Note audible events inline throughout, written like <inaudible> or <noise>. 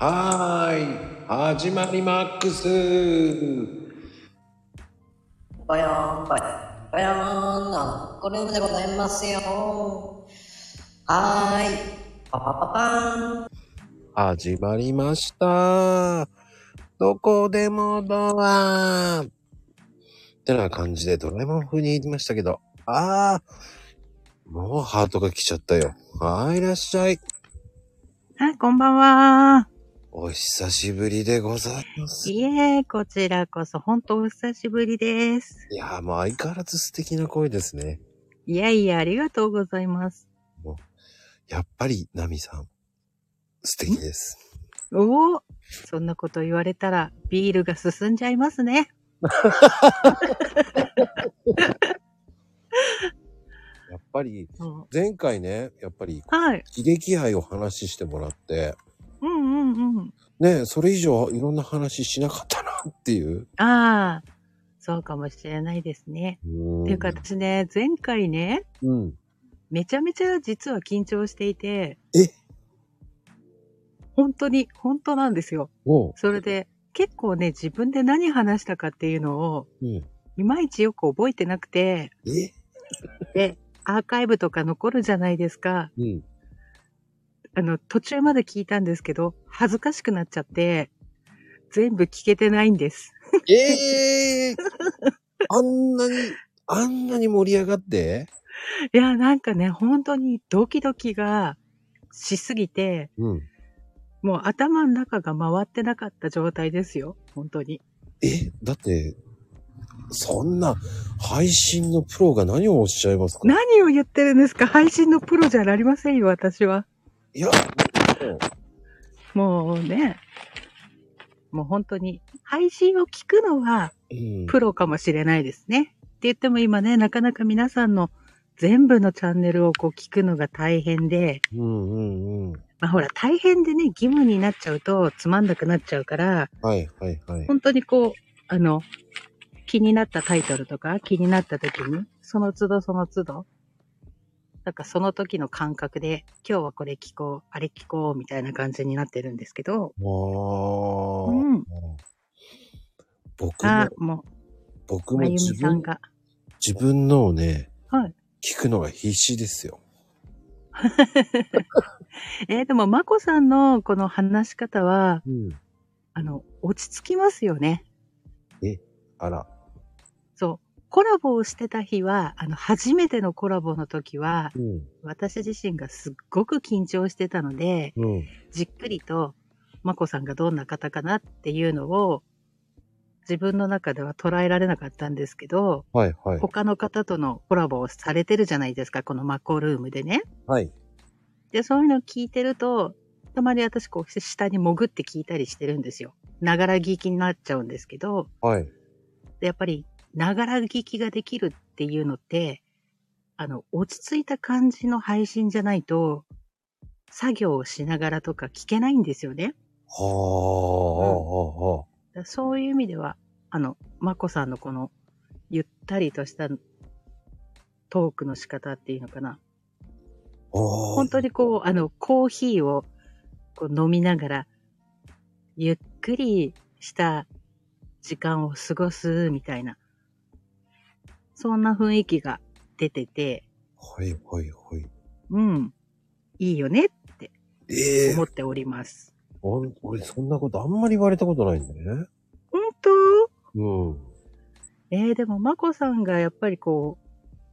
はーい。始まりマックス。ぽよーんぽよんぽよーんのコルームでございますよはーいパパパパーン始まりました。どこでもドア。ってな感じでドラえもん風に言いましたけど、あー、もうハートが来ちゃったよ。はい、いらっしゃい。はい、こんばんは。お久しぶりでございます。いいえ、こちらこそ、本当お久しぶりです。やー、もう相変わらず素敵な声ですね。いやいや、ありがとうございます。やっぱり、ナミさん、素敵です。おお、そんなこと言われたら、ビールが進んじゃいますね。<laughs> やっぱり、前回ね、やっぱり、はい。喜劇愛を話してもらって、うんうんうん。ね、それ以上いろんな話しなかったなっていう。ああ、そうかもしれないですね。うんっていうか、私ね、前回ね、うん。めちゃめちゃ実は緊張していて、え？本当に、本当なんですよ。それで、結構ね、自分で何話したかっていうのを、うん。いまいちよく覚えてなくて、え？で、アーカイブとか残るじゃないですか。うん。あの、途中まで聞いたんですけど、恥ずかしくなっちゃって、全部聞けてないんです。ええ <laughs> あんなに、あんなに盛り上がって？いや、なんかね、本当にドキドキがしすぎて、うん。もう頭の中が回ってなかった状態ですよ。本当に。え、だって、そんな配信のプロが何をおっしゃいますか？何を言ってるんですか？配信のプロじゃなりませんよ、私は。いや、もうね、もう本当に、配信を聞くのはうん。プロかもしれないですね。って言っても今ね、なかなか皆さんの全部のチャンネルをこう聞くのが大変で、うんうんうん。まあほら、大変でね、義務になっちゃうとつまんなくなっちゃうから、はいはいはい。本当にこう、あの、気になったタイトルとか気になった時に、その都度その都度、なんかその時の感覚で、今日はこれ聞こう、あれ聞こう、みたいな感じになってるんですけど、わーうん僕もあ、、も僕も自分、みさんが、自分のをね、はい。聞くのが必死ですよ。<laughs> えーでも、まこさんのこの話し方は、うん。あの、落ち着きますよね。あら。コラボをしてた日は、あの、初めてのコラボの時は、うん。私自身がすっごく緊張してたので、うん。じっくりと、まこさんがどんな方かなっていうのを、自分の中では捉えられなかったんですけど、はいはい。他の方とのコラボをされてるじゃないですか、このマコルームでね。はい。で、そういうのを聞いてると、たまに私こう下に潜って聞いたりしてるんですよ。ながら聞きになっちゃうんですけど、はい。でやっぱり、ながら聞きができるっていうのって、あの、落ち着いた感じの配信じゃないと、作業をしながらとか聞けないんですよね。はあ、そういう意味では、あの、まこさんのこの、ゆったりとしたトークの仕方っていうのかな。本当にこう、あの、コーヒーをこう飲みながら、ゆっくりした時間を過ごすみたいな、そんな雰囲気が出てて、はいはいはい。うん、いいよねってええ思っております。お俺そんなことあんまり言われたことないんだね。本当？うん。えー、でも、まこさんがやっぱりこ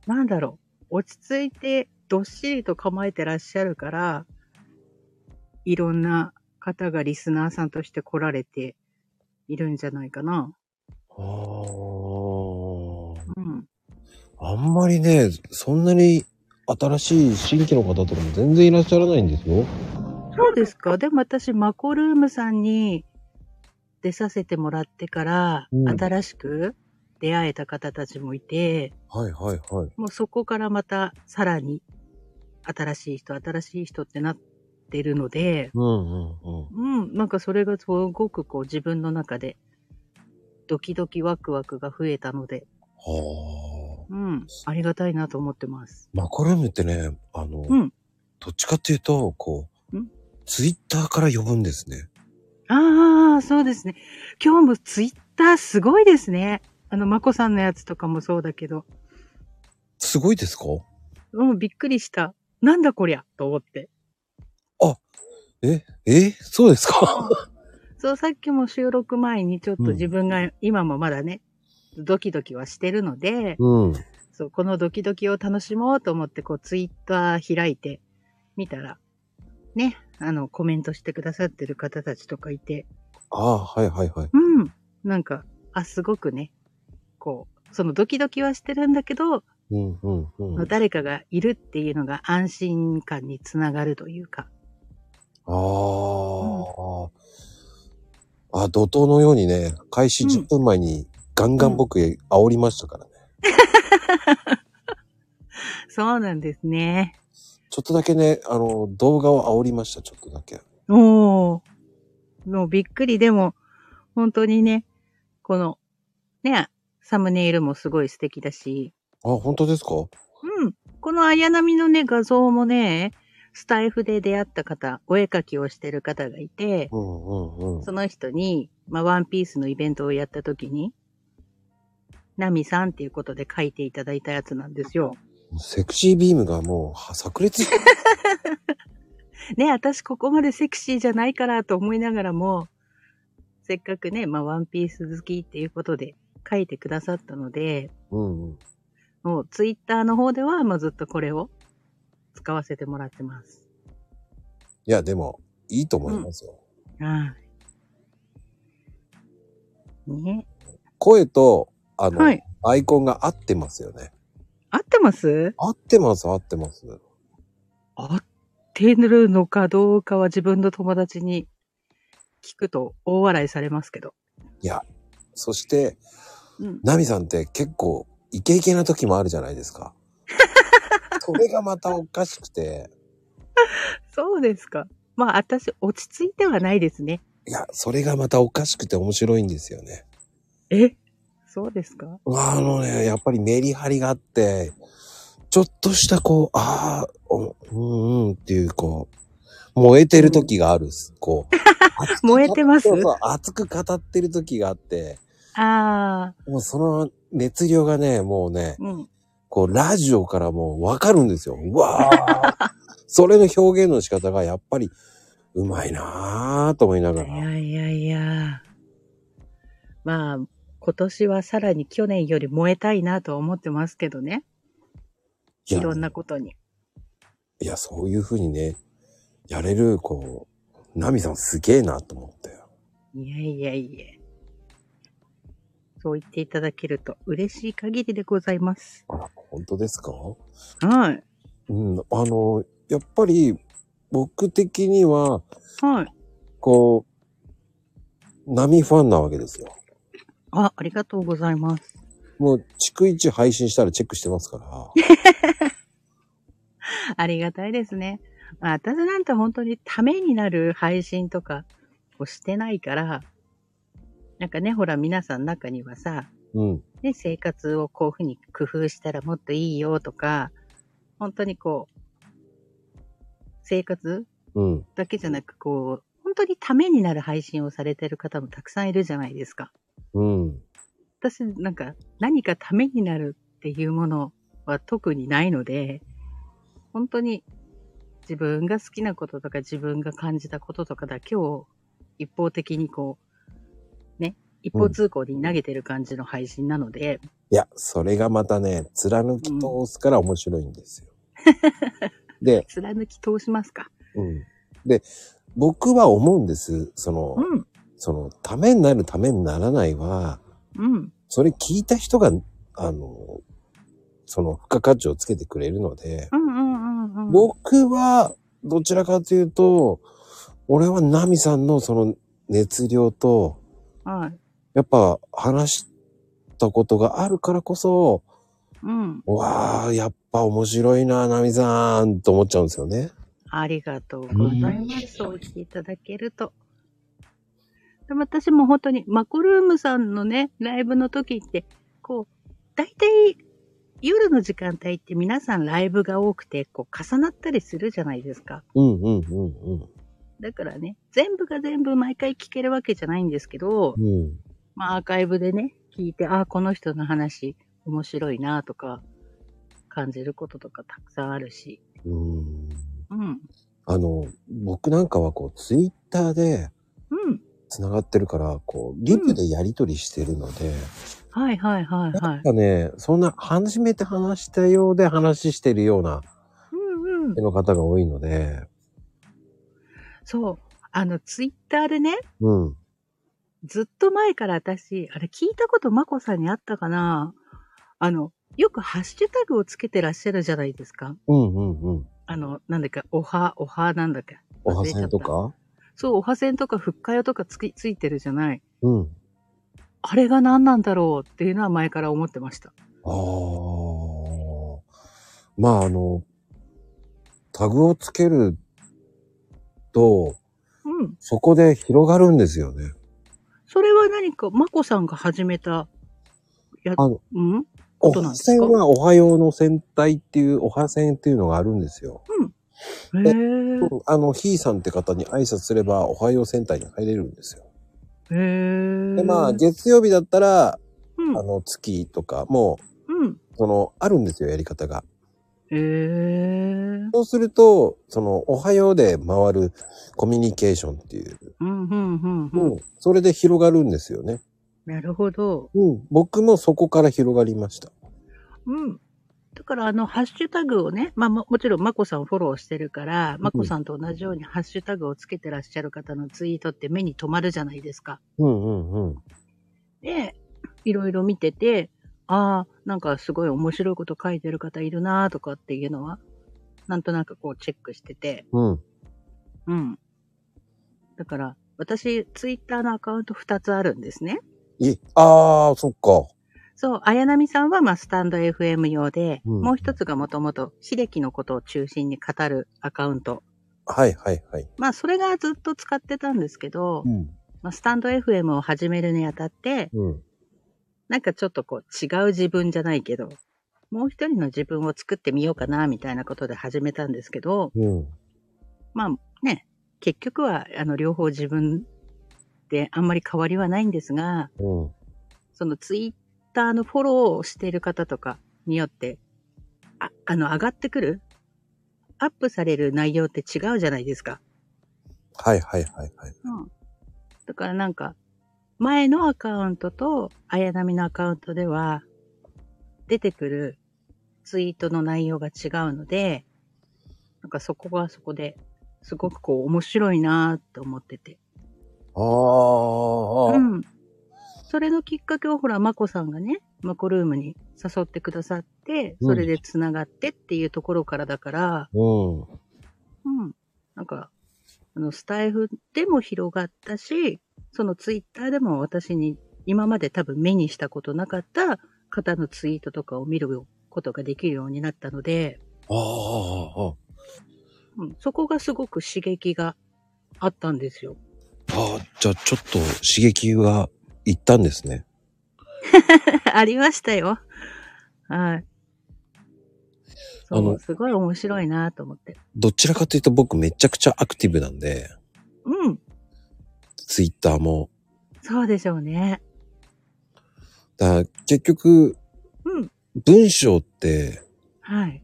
う、なんだろう、落ち着いて、どっしりと構えてらっしゃるから、いろんな方がリスナーさんとして来られているんじゃないかな。はうん。あ。あんまりね、そんなに新しい新規の方とかも全然いらっしゃらないんですよ。そうですか？でも私、マコルームさんに出させてもらってから、うん新しく出会えた方たちもいて、はいはいはい。もうそこからまたさらに新しい人、新しい人ってなってるので、うんうんうん。うん、なんかそれがすごくこう自分の中でドキドキワクワクが増えたので、はあ。うん、ありがたいなと思ってます。マコルームってね、あの、うんどっちかっていうと、こう、んツイッターから呼ぶんですね。ああ、そうですね。今日もツイッターすごいですね。あの、まこさんのやつとかもそうだけど。すごいですか？うん、びっくりした。なんだこりゃ？と思って。え、えそうですか？そう、さっきも収録前にちょっとうん自分が今もまだね、ドキドキはしてるので、うん。そう、このドキドキを楽しもうと思って、こう、ツイッター開いてみたら、ね、あの、コメントしてくださってる方たちとかいて、ああ、はいはいはい。うん、なんか、あ、すごくね、こう、そのドキドキはしてるんだけど、うんうんうん。誰かがいるっていうのが安心感につながるというか、ああ、あ、怒涛のようにね、開始うん10分前にガンガン僕煽りましたからね。<laughs> そうなんですね。ちょっとだけね、あの、動画を煽りました、ちょっとだけ。おー。もうびっくり。でも、本当にね、この、ね、サムネイルもすごい素敵だし、あ、本当ですか？うん。この綾波のね、画像もね、スタイフで出会った方、お絵描きをしてる方がいて、うんうんうん。その人に、まあ、ワンピースのイベントをやった時に、ナミさんっていうことで書いていただいたやつなんですよ。セクシービームがもうは炸裂。ね、私ここまでセクシーじゃないからと思いながらも、せっかくね、まあ、ワンピース好きっていうことで書いてくださったので、うんうん。もうツイッターの方では、まあ、ずっとこれを使わせてもらってます。いや、でも、いいと思いますよ。はい。ね。声と、あの、はい。アイコンが合ってますよね。合ってます？合ってます、合ってます。合ってるのかどうかは自分の友達に聞くと大笑いされますけど。いや、そして、うん。ナミさんって結構イケイケな時もあるじゃないですか。<laughs> それがまたおかしくて、そうですか。まあ、私、落ち着いてはないですね。いや、それがまたおかしくて面白いんですよね。え？そうですか？あのね、やっぱりメリハリがあって、ちょっとしたこう、ああ、おうんうんっていうこう、燃えてる時があるっす。こう。<laughs> 燃えてます？そう熱く語ってる時があって、ああ、もうその熱量がね、もうね、うん。こう、ラジオからもうわかるんですよ。うわー <laughs> それの表現の仕方がやっぱりうまいなぁと思いないがら。やいやいや。まあ、今年はさらに去年より燃えたいなとは思ってますけどね。いろんなことに。いや、そういう風にね、やれる、こう、ナミさんすげえなと思ったよ。いやいやいや。そう言っていただけると嬉しい限りでございます。あら、本当ですか？はい。うん、あの、やっぱり、僕的には、はい。こう、ナミファンなわけですよ。あ、ありがとうございます。もう、逐一配信したらチェックしてますから。<laughs> ありがたいですね。まあ私なんて本当にためになる配信とかをしてないから、なんかね、ほら皆さん中にはさ、うん。ね、生活をこういうふうに工夫したらもっといいよとか、本当にこう、生活うん。だけじゃなく、こう、本当にためになる配信をされてる方もたくさんいるじゃないですか。うん。私、なんか、何かためになるっていうものは特にないので、本当に自分が好きなこととか自分が感じたこととかだけを一方的にこう、ね、一方通行に投げてる感じの配信なので、いや、それがまたね、貫き通すから面白いんですよ。で、<laughs> 貫き通しますか。うん。で、僕は思うんです。その、うん、その、ためになるためにならないは、うん、それ聞いた人が、あの、その、付加価値をつけてくれるので、うん、うん、うん、うん。僕は、どちらかというと、俺はナミさんのその熱量と、はい。やっぱ話したことがあるからこそ、うん。わあ、やっぱ面白いな、ナミさん、と思っちゃうんですよね。ありがとうございます。そう言っていただけると。私も本当に、マコルームさんのね、ライブの時って、こう、大体、夜の時間帯って皆さんライブが多くて、こう、重なったりするじゃないですか。うんうんうんうん。だからね、全部が全部毎回聞けるわけじゃないんですけど、うん。まあアーカイブでね、聞いて、ああ、この人の話面白いなとか、感じることとかたくさんあるし。うん。うん。あの、僕なんかはこう、ツイッターでうん。繋がってるから、こう、リプでやりとりしてるので、はいはいはいはないん。かね、そんな初めて話したようで話してるようなうんうん。の方が多いので、そう。あの、ツイッターでね、うん。ずっと前から私、あれ聞いたことまこさんにあったかなあの、よくハッシュタグをつけてらっしゃるじゃないですか。うんうんうん。あの、なんだっけ、おは、おはなんだっけ。おはせんとか？そう、おはせんとかふっかよとかつき、ついてるじゃない。うん。あれが何なんだろうっていうのは前から思ってました。ああ。まああの、タグをつけると、うん。そこで広がるんですよね。それは何か、まこさんが始めた、や、あのうん？おはせんはおはようの戦隊っていう、おはせんっていうのがあるんですよ。へー。あの、ひーさんって方に挨拶すれば、おはよう戦隊に入れるんですよ。へー。で、まあ、月曜日だったら、うんあ。の、月とかも、うん。その、あるんですよ、やり方が。へー。そうすると、その、おはようで回るコミュニケーションっていう、うん、うん。うん、それで広がるんですよね。なるほど。うん、僕もそこから広がりました。うん。だから、あの、ハッシュタグをね、まあ、ももちろん、まこさんフォローしてるから、まこさんと同じようにハッシュタグをつけてらっしゃる方のツイートって目に留まるじゃないですか。うんうんうん。で、いろいろ見てて、ああ、なんかすごい面白いこと書いてる方いるなとかっていうのは、なんとなくこうチェックしてて、うん。うん。だから、私、ツイッターのアカウント2つあるんですね。い、ああ、そっか。そう、綾波さんはまあスタンド FM 用で、うんもう一つがもともと秀樹のことを中心に語るアカウント。はいはいはい。まあそれがずっと使ってたんですけど、うん。まあ、スタンド FM を始めるにあたって、うん。なんかちょっとこう違う自分じゃないけど、もう一人の自分を作ってみようかなみたいなことで始めたんですけど、うん。まあね、結局はあの両方自分であんまり変わりはないんですが、うん。そのツイッターのフォローをしている方とかによって、あ、あの上がってくる？アップされる内容って違うじゃないですか。はいはいはいはい。うん。だからなんか、前のアカウントと、綾波のアカウントでは、出てくるツイートの内容が違うので、なんかそこはそこで、すごくこう面白いなと思ってて。ああ、うん。それのきっかけをほら、まこさんがね、マコルームに誘ってくださって、うんそれで繋がってっていうところからだから、うん。うん。なんか、あの、スタイフでも広がったし、そのツイッターでも私に今まで多分目にしたことなかった方のツイートとかを見ることができるようになったので、ああ、ああ、うん、そこがすごく刺激があったんですよ。ああ、じゃあちょっと刺激がいったんですね。<laughs> ありましたよ。はい。そあのう、すごい面白いなと思って。どちらかというと僕めちゃくちゃアクティブなんで、うん。ツイッターも。そうでしょうね。だ結局、うん。文章って、はい。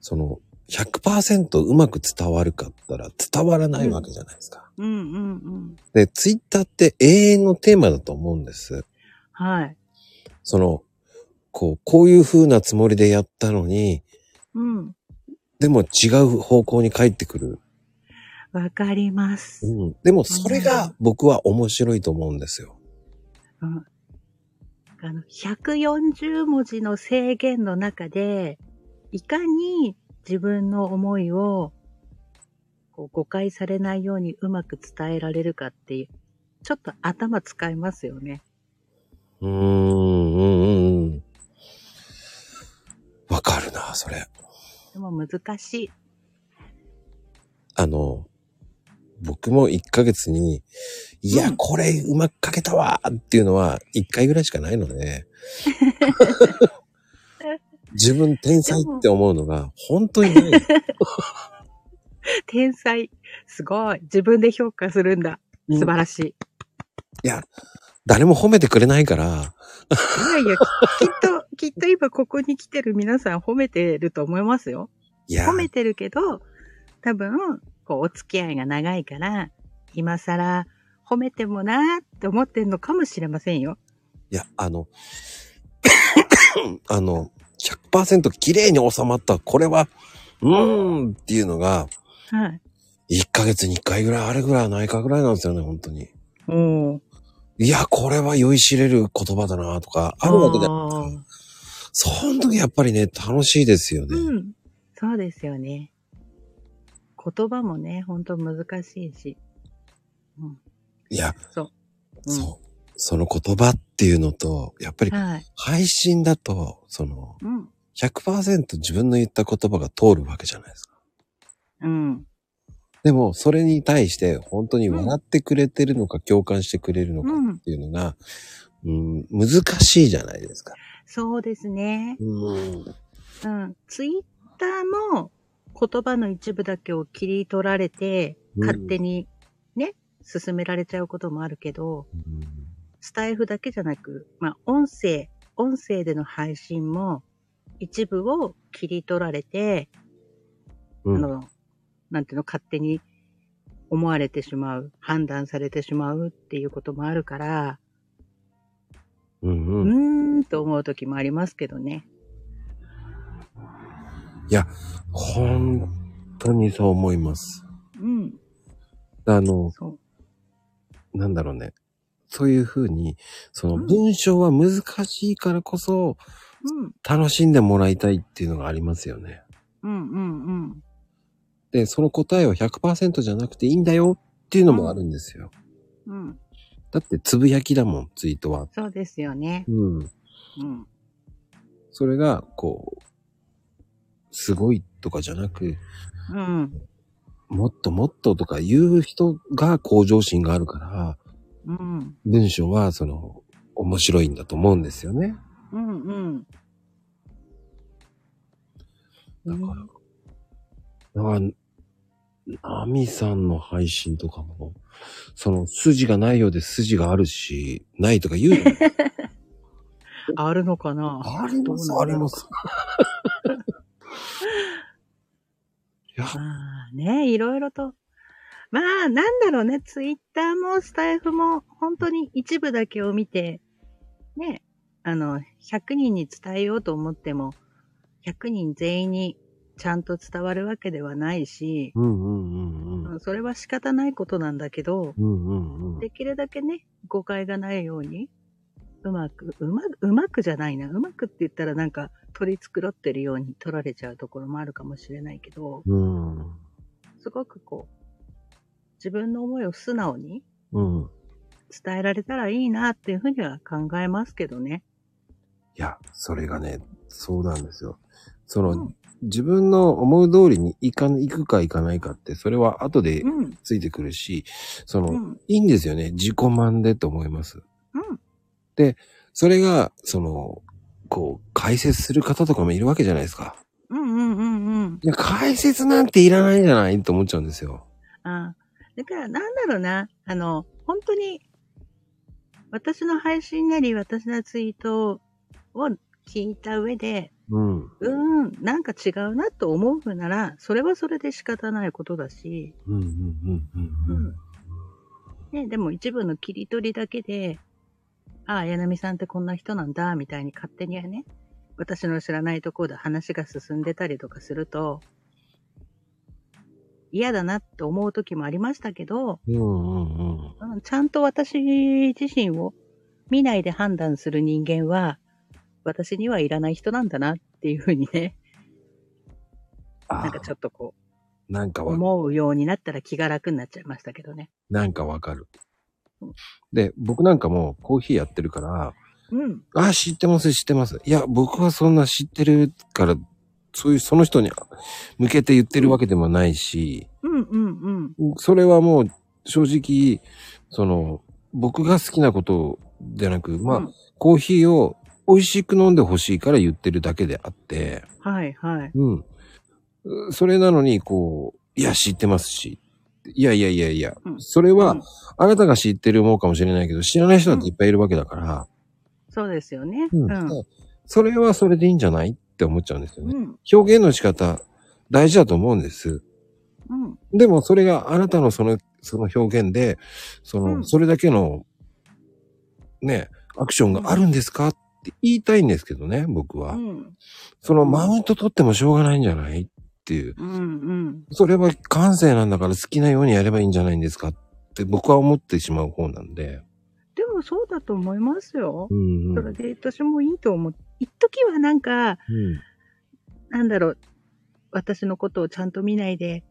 その、100%うまく伝わるかったら伝わらないわけじゃないですか。うんうんうん。で、ツイッターって永遠のテーマだと思うんです。はい。その、こう、こういう風なつもりでやったのに、うん。でも違う方向に帰ってくる。わかります。うん。でもそれが僕は面白いと思うんですよ。うんあの、140文字の制限の中で、いかに自分の思いをこう誤解されないようにうまく伝えられるかっていう、ちょっと頭使いますよね。うーん、うん、うんうん。わかるな、それ。でも難しい。あの、僕も1ヶ月に、いや、うんこれうまく書けたわっていうのは1回ぐらいしかないので、<laughs> 自分天才って思うのが本当にない。<laughs> 天才。すごい。自分で評価するんだ。うん素晴らしい。いや、誰も褒めてくれないから、いやいや、ききっと、きっと今ここに来てる皆さん褒めてると思いますよ。いや褒、めてるけど、多分、こう、お付き合いが長いから、今更褒めてもなーって思ってんのかもしれませんよ。いや、あの、<coughs> あの、100%綺麗に収まった、これは、うーんっていうのが、はい。1ヶ月に1回ぐらいあるぐらいはないかぐらいなんですよね、本当に。おー。いや、これは酔いしれる言葉だなとか、あるわけで。その時やっぱりね、楽しいですよね。うん。そうですよね。言葉もね、ほんと難しいし。うん。いや、うん、そう。その言葉っていうのと、やっぱりはい。配信だと、その、うん。100%自分の言った言葉が通るわけじゃないですか。うん。でも、それに対して本当に笑ってくれてるのか、共感してくれるのかうんっていうのが、うん、難しいじゃないですか。そうですね。うん。うん。ツイッターも言葉の一部だけを切り取られて、うん勝手にね、進められちゃうこともあるけど、スタイフだけじゃなく、まあ、音声、音声での配信も一部を切り取られて、うん。あの、なんていうの、勝手に思われてしまう、判断されてしまうっていうこともあるから、うんううん。ーんと思う時もありますけどね。いや、本当にそう思います。うん。あの。なんだろうね。そういうふうに、そのうん文章は難しいからこそ、うん。楽しんでもらいたいっていうのがありますよね。うんうんうん。で、その答えは100%じゃなくていいんだよっていうのもあるんですよ。うん。だって、つぶやきだもん、ツイートは。そうですよね。うん。うん。それが、こう、すごいとかじゃなく、うん。もっともっととか言う人が向上心があるから、うん。文章は、その、面白いんだと思うんですよね。うんうん。だから、だから、ナミさんの配信とかも、その筋がないようで筋があるし、ないとか言うの <laughs> あるのかな？あります、あります。<laughs> いや、まあね、いろいろと。まあ、なんだろうね、ツイッターもスタイフも本当に一部だけを見て、ね、あの、100人に伝えようと思っても、100人全員にちゃんと伝わるわけではないし、うんうんうんうん。それは仕方ないことなんだけど、うんうんうん。できるだけね、誤解がないように、うまく、うまく、うまくじゃないな。うまくって言ったらなんか取り繕ってるように取られちゃうところもあるかもしれないけど、うん。すごくこう、自分の思いを素直にうん。伝えられたらいいなっていうふうには考えますけどね。いや、それがね、そうなんですよ。その、うん自分の思う通りに行か、行くか行かないかって、それは後でうん。ついてくるし、その、うん。いいんですよね。自己満でと思います。うん。それが、その、こう、解説する方とかもいるわけじゃないですか。うんうんうんうん。解説なんていらないんじゃないと思っちゃうんですよ。あだからなんだろうな。あの、本当に、私の配信なり私のツイートを聞いた上で、うん。うーん、なんか違うなと思うなら、それはそれで仕方ないことだし、うん、うん、うん、うん。うんね、でも一部の切り取りだけで、ああ、柳さんってこんな人なんだ、みたいに勝手にはね、私の知らないところで話が進んでたりとかすると、嫌だなって思う時もありましたけど、うん、うん、うん。うんちゃんと私自身を見ないで判断する人間は、私にはいらない人なんだなっていうふうにね、あなんかちょっとこう、なんかわ、思うようになったら気が楽になっちゃいましたけどね。なんかわかるうん。で、僕なんかもコーヒーやってるから、うん。あ、知ってます、知ってます。いや、僕はそんな知ってるから、そういう、その人に向けて言ってるわけでもないし、うんうんうん。それはもう、正直、その、僕が好きなことじゃなく、まあ、うんコーヒーを美味しく飲んでほしいから言ってるだけであって、はいはい。うん。それなのに、こう、いや、知ってますし、いやいやいやいや、うんそれは、うんあなたが知ってる思うかもしれないけど、知らない人だっていっぱいいるわけだから、そうですよね。うんうん。それはそれでいいんじゃないって思っちゃうんですよね。うん。表現の仕方、大事だと思うんです。うん。でもそれがあなたのその、その表現で、その、うんそれだけの、ね、アクションがあるんですか？って言いたいんですけどね、僕は。うん。そのマウント取ってもしょうがないんじゃない？っていう。うん。うん。それは感性なんだから好きなようにやればいいんじゃないんですか？って僕は思ってしまう方なんで。でもそうだと思いますよ。うん、うん。それで私もいいと思う。一時はなんか、うん。なんだろう、私のことをちゃんと見ないで、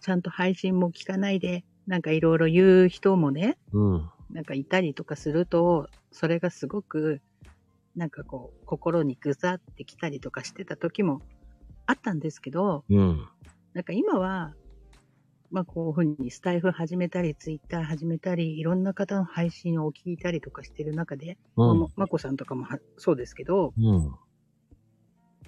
ちゃんと配信も聞かないで、なんかいろいろ言う人もね、うん。なんかいたりとかすると、それがすごく、なんかこう、心にぐざってきたりとかしてた時もあったんですけど、うん。なんか今は、まあこういうふうにスタイフ始めたり、ツイッター始めたり、いろんな方の配信を聞いたりとかしてる中で、うんま。まこさんとかもはそうですけど、うん。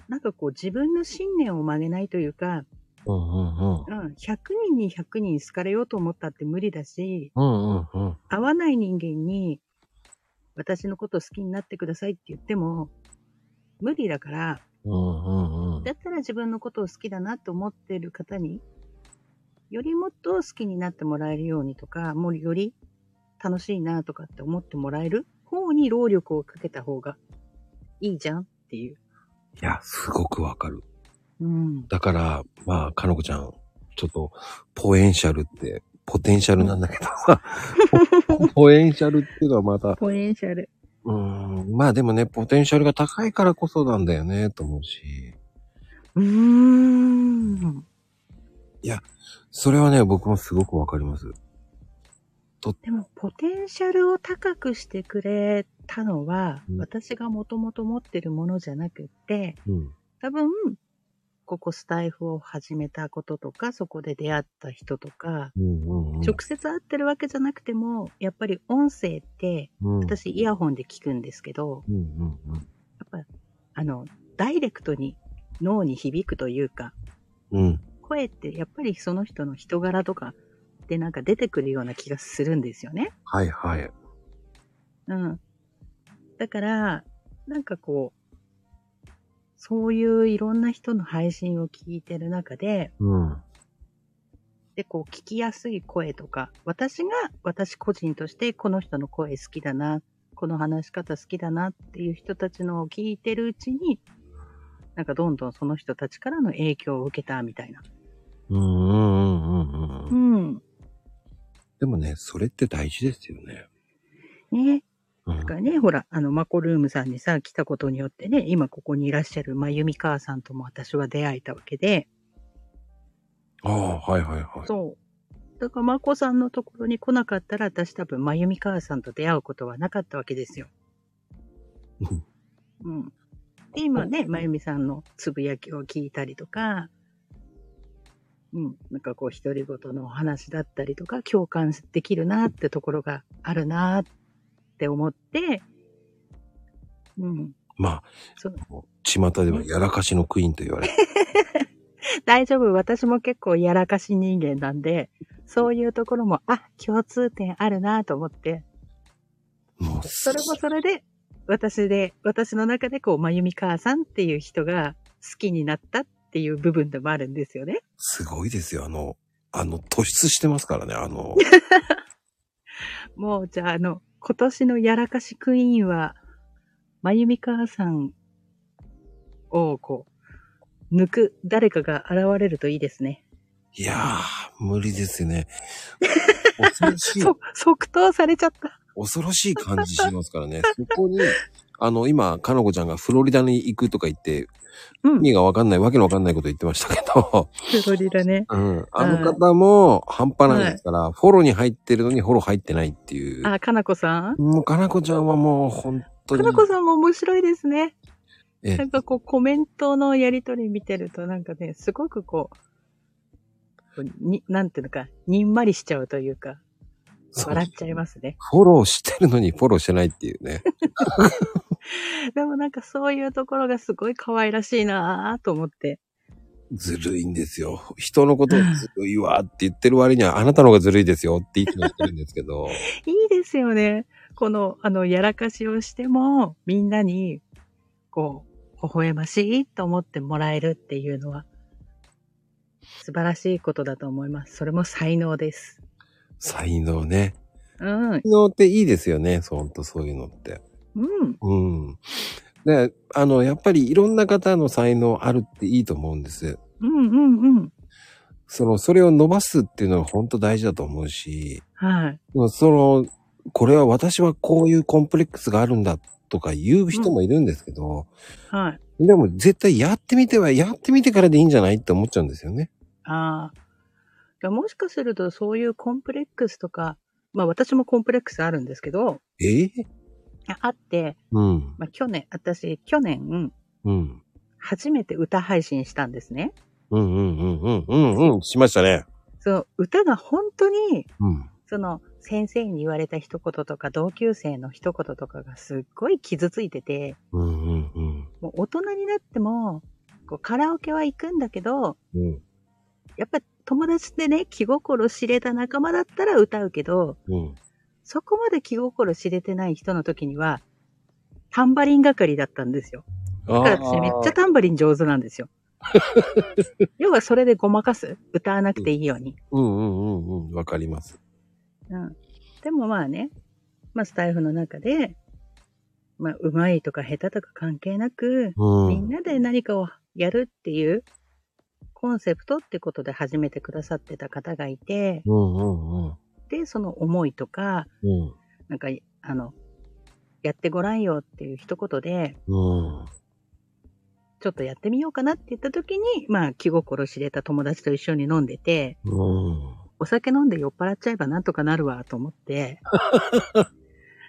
なんかこう自分の信念を曲げないというか、うん。うん。うん、100人に100人好かれようと思ったって無理だし、うん。うん。うん。合わない人間に私のことを好きになってくださいって言っても無理だから、うん。うん。だったら自分のことを好きだなと思ってる方に、よりもっと好きになってもらえるようにとか、もうより楽しいなとかって思ってもらえる？方に労力をかけた方がいいじゃんっていう。いや、すごくわかる。うん。だから、まあ、かのこちゃん、ちょっと、ポエンシャルって、ポテンシャルなんだけどさ、<laughs> ポポエンシャルっていうのはまた、ポテンシャル。うーん、まあでもね、ポテンシャルが高いからこそなんだよね、と思うし。うーん。それはね、僕もすごくわかります。でも、ポテンシャルを高くしてくれたのは、うん私がもともと持ってるものじゃなくって、うん。多分、ここスタイフを始めたこととか、そこで出会った人とか、うんうんうん。直接会ってるわけじゃなくても、やっぱり音声って、うん、私イヤホンで聞くんですけど、うんうんうん。やっぱ、あの、ダイレクトに脳に響くというか、うん。声ってやっぱりその人の人柄とかでなんか出てくるような気がするんですよね。はいはい。うん。だから、なんかこう、そういういろんな人の配信を聞いてる中で、うん。で、こう聞きやすい声とか、私が、私個人としてこの人の声好きだな、この話し方好きだなっていう人たちのを聞いてるうちに、なんかどんどんその人たちからの影響を受けたみたいな。うんうんうんうんううん。ん。でもね、それって大事ですよね。ね。うんだからね、ほら、あの、マコルームさんにさ、来たことによってね、今ここにいらっしゃるまゆみ母さんとも私は出会えたわけで、ああ、はいはいはい。そう。だから、まこさんのところに来なかったら、私多分、まゆみ母さんと出会うことはなかったわけですよ。うんうん。で、今ね、まゆみさんのつぶやきを聞いたりとか、うん、なんかこう、独り言のお話だったりとか、共感できるなってところがあるなって思って、うん。まあ、そう巷ではやらかしのクイーンと言われる。<laughs> 大丈夫。私も結構やらかし人間なんで、そういうところも、あ、共通点あるなと思って、もう、それもそれで、私で、私の中でこう、まゆみ母さんっていう人が好きになったっていう部分でもあるんですよね。すごいですよ。あの、あの、突出してますからね、あの、<laughs> もう、じゃあ、あの、今年のやらかしクイーンは、まゆみ母さんを、こう、抜く誰かが現れるといいですね。いやー、無理ですよね。<laughs> そ、即答されちゃった。恐ろしい感じしますからね。そこに、あの、今、かのこちゃんがフロリダに行くとか言って、うん意。味がわかんない、わけのわかんないこと言ってましたけど、フロリダね。うん。あの方も半端ないですから、フォローに入ってるのにフォロー入ってないっていう。あ、かなこさん？もう、かなこちゃんはもう、本当に。かなこさんも面白いですね。えなんかこうコメントのやりとり見てるとなんかね、すごくこう、に、なんていうのか、にんまりしちゃうというか、笑っちゃいますね。フォローしてるのにフォローしてないっていうね。<laughs> でもなんかそういうところがすごい可愛らしいなぁと思って。ずるいんですよ。人のことをずるいわって言ってる割には、あなたの方がずるいですよっていつも言ってるんですけど。<laughs> いいですよね。この、あの、やらかしをしても、みんなに、こう、微笑ましいと思ってもらえるっていうのは、素晴らしいことだと思います。それも才能です。才能ね。うん。才能っていいですよね。ほんとそういうのって。うん。うん。で、あの、やっぱりいろんな方の才能あるっていいと思うんです。うんうんうん。その、それを伸ばすっていうのは本当大事だと思うし、はい。その、これは私はこういうコンプレックスがあるんだとか言う人もいるんですけど、はい。でも絶対やってみては、やってみてからでいいんじゃないって思っちゃうんですよね。ああ。もしかするとそういうコンプレックスとか、まあ私もコンプレックスあるんですけど、え？えああって、うん。まあ去年、私去年、うん。初めて歌配信したんですね。うんうんうんうんうんうん。しましたね。そう、歌が本当に、うん。その、先生に言われた一言とか、同級生の一言とかがすっごい傷ついてて、うんうんうん。もう大人になっても、こうカラオケは行くんだけど、うん。やっぱ友達でね、気心知れた仲間だったら歌うけど、うん。そこまで気心知れてない人の時には、タンバリン係だったんですよ。あだから私めっちゃタンバリン上手なんですよ。<laughs> 要はそれでごまかす？歌わなくていいように。うんうんうんうん。わかります。うん。でもまあね、まあスタイフの中で、まあ上手いとか下手とか関係なく、うん。みんなで何かをやるっていうコンセプトってことで始めてくださってた方がいて、うんうんうん。で、その思いとか、うん。なんか、あの、やってごらんよっていう一言で、うん。ちょっとやってみようかなって言った時に、まあ気心知れた友達と一緒に飲んでて、うん。お酒飲んで酔っ払っちゃえばなんとかなるわと思って、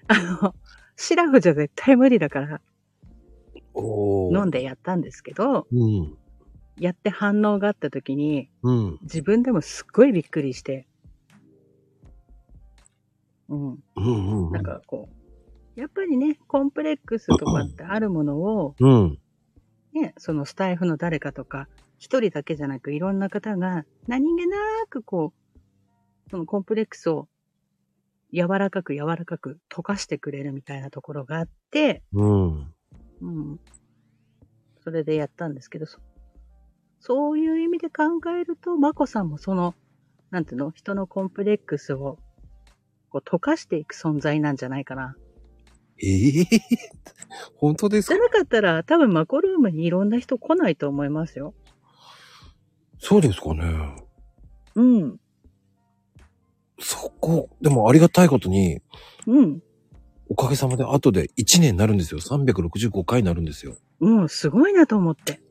あの、シラフじゃ絶対無理だから飲んでやったんですけど、うん。やって反応があった時に、うん。自分でもすっごいびっくりして、うん。うんうん。なんかこう、やっぱりね、コンプレックスとかってあるものを、うん。ね、そのスタイフの誰かとか、一人だけじゃなくいろんな方が何気なくこう、そのコンプレックスを柔らかく柔らかく溶かしてくれるみたいなところがあって、うん。うん。それでやったんですけど、そそういう意味で考えると、まこさんもその、なんていうの、人のコンプレックスをこう溶かしていく存在なんじゃないかな。ええ？<laughs> 本当ですか？じゃなかったら、多分マコルームにいろんな人来ないと思いますよ。そうですかね。うん。そこ、でもありがたいことに、うん。おかげさまで後で1年になるんですよ。365回になるんですよ。うん、すごいなと思って。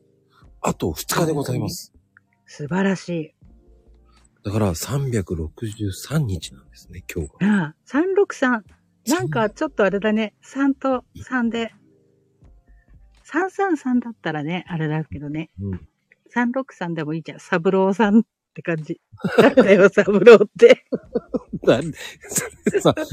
あと2日でございます。素晴らしい。だから363日なんですね、今日が。ああ、363。なんかちょっとあれだね。3と3で。333だったらね、あれだけどね。うん。363でもいいじゃん。サブローさんって感じ。誰だよ、サブローって。誰だよ、サブロ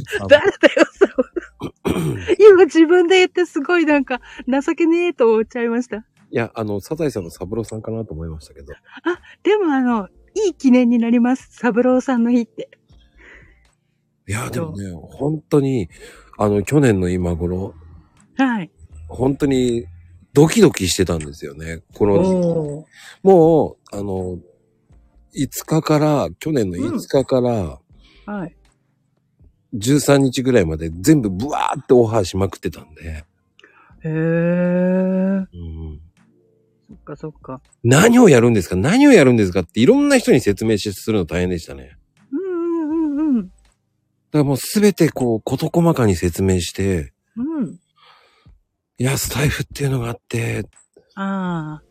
ー。今自分で言ってすごいなんか情けねえと思っちゃいました。いや、あの、サザエさんのサブローさんかなと思いましたけど。でもあの、いい記念になります。サブローさんの日って。いや、でもね、本当に、あの、去年の今頃、はい。本当にドキドキしてたんですよね。このもう、あの、5日から、去年の5日からはい。13日ぐらいまで全部ブワーってオファーしまくってたんで、へえ。うん、そっかそっか。何をやるんですか？何をやるんですかっていろんな人に説明しするの大変でしたね。うんうんうんうん。だからもうすべてこう、事細かに説明して、うん。いや、スタイフっていうのがあって、ああ。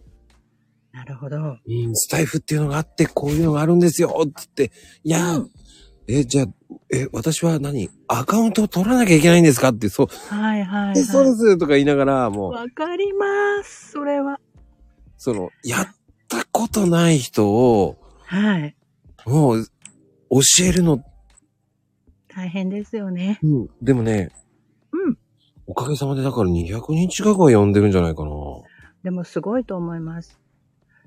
なるほど。うん、スタイフっていうのがあって、こういうのがあるんですよつって、いや、うんえ、じゃあ、え、私は何？アカウントを取らなきゃいけないんですか？って、そう、はいはい、はい。えそうですとか言いながら、もう、わかります。それは。その、やったことない人を、はい。もう、教えるの、大変ですよね。うん、でもね、うん。おかげさまでだから200人近くは呼んでるんじゃないかな。でもすごいと思います。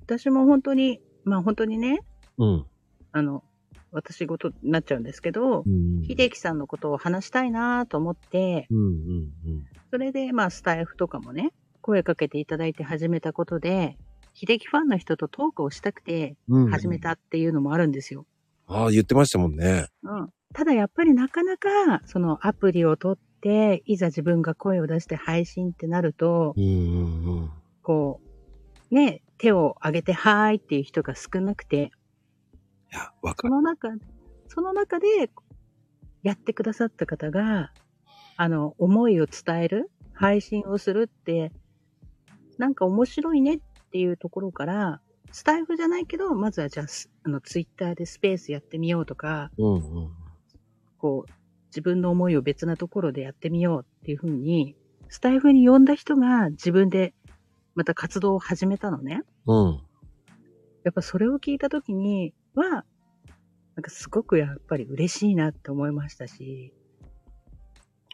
私も本当に、まあ本当にね、うん。あの、私事になっちゃうんですけどう、ん。秀樹さんのことを話したいなと思って、うんうんそれでまあスタイフとかもね、声かけていただいて始めたことで、秀樹ファンの人とトークをしたくてうん。始めたっていうのもあるんですよ。ああ、言ってましたもんね。うん。ただやっぱりなかなか、そのアプリを取って、いざ自分が声を出して配信ってなるとう、んうんうん。こう、ね、手を挙げてはーいっていう人が少なくて、いや、わかそる。の中、その中で、やってくださった方が、あの、思いを伝える、配信をするって、なんか面白いねっていうところから、スタイフじゃないけど、まずはじゃあ、すあの、ツイッターでスペースやってみようとか、うんうん。こう、自分の思いを別なところでやってみようっていうふうに、スタイフに呼んだ人が自分でまた活動を始めたのね。うん。やっぱそれを聞いたときには、なんかすごくやっぱり嬉しいなって思いましたし、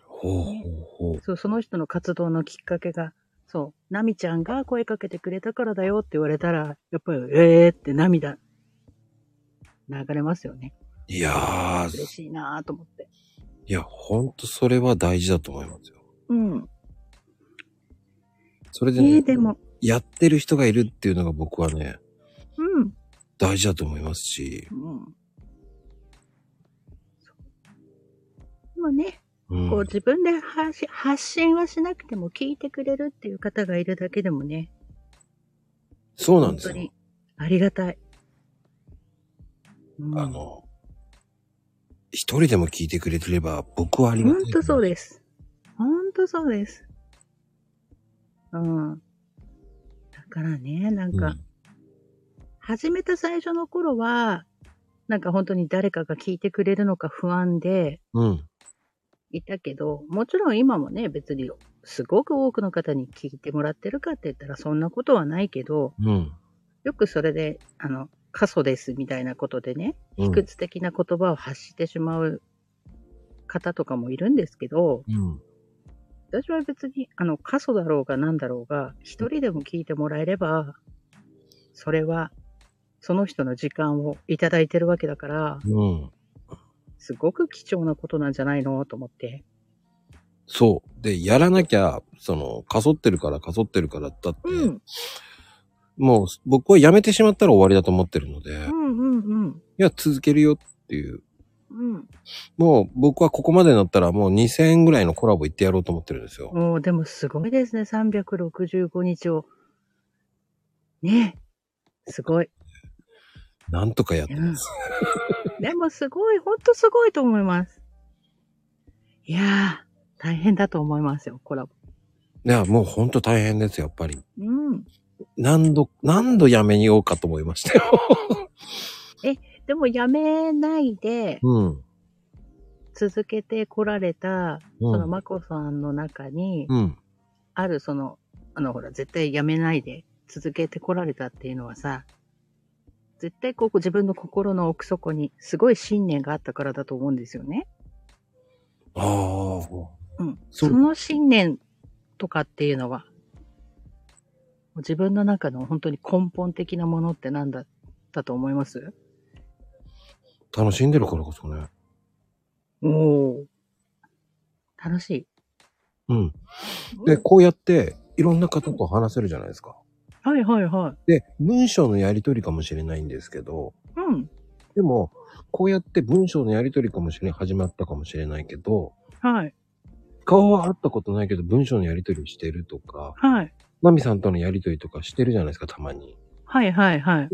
ほうほうほう。そう、その人の活動のきっかけが、そう、ナミちゃんが声かけてくれたからだよって言われたら、やっぱり、えーって涙、流れますよね。いやー、嬉しいなぁと思って。いや、ほんとそれは大事だと思いますよ。うん。それでね、えー、でも、やってる人がいるっていうのが僕はね、うん。大事だと思いますし、うん。でもね、うんこう自分で発信発信はしなくても聞いてくれるっていう方がいるだけでもね、そうなんですよ。本当にありがたい。うん、あの、一人でも聞いてくれてれば僕はありがたい。本当そうです。本当そうです。うん。だからね、なんか、うん始めた最初の頃は、なんか本当に誰かが聞いてくれるのか不安でうん。いたけど、もちろん今もね、別にすごく多くの方に聞いてもらってるかって言ったらそんなことはないけど、うん。よくそれで、あの、過疎ですみたいなことでね、うん卑屈的な言葉を発してしまう方とかもいるんですけど、うん。私は別に、あの、過疎だろうが何だろうが、一人でも聞いてもらえれば、それは、その人の時間をいただいてるわけだから、うん。すごく貴重なことなんじゃないの？と思って。そう。で、やらなきゃ、その、かそってるからかそってるからだって、うん。もう僕はやめてしまったら終わりだと思ってるので、いうんうんうん。や、続けるよっていう。うん。もう僕はここまでになったらもう2000円ぐらいのコラボ行ってやろうと思ってるんですよ。おーでもすごいですね。365日を。ねすごい。なんとかやってます。でもすごい、ほんとすごいと思います。いやー、大変だと思いますよ、コラボ。いや、もうほんと大変ですよ、やっぱり。うん。何度、何度やめにようかと思いましたよ。でもやめないでうん。続けてこられた、うんそのまこさんの中に、うん。あるその、あのほら、絶対やめないで続けてこられたっていうのはさ、絶対こう自分の心の奥底にすごい信念があったからだと思うんですよね。ああ。うん。その信念とかっていうのは、自分の中の本当に根本的なものって何だったと思います？楽しんでるからこそね。おお。楽しい。うん。で、こうやって、いろんな方と話せるじゃないですか。はいはいはで、文章のやりとりかもしれないんですけど、い。うん。でも、こうやって文章のやりとりかもしれ、始まったかもしれないけど、はい。顔は会ったことないけど文章のやりとりしてるとか、はい。マミさんとのやりとりとかしてるじゃないですか、たまに。はいはいはい。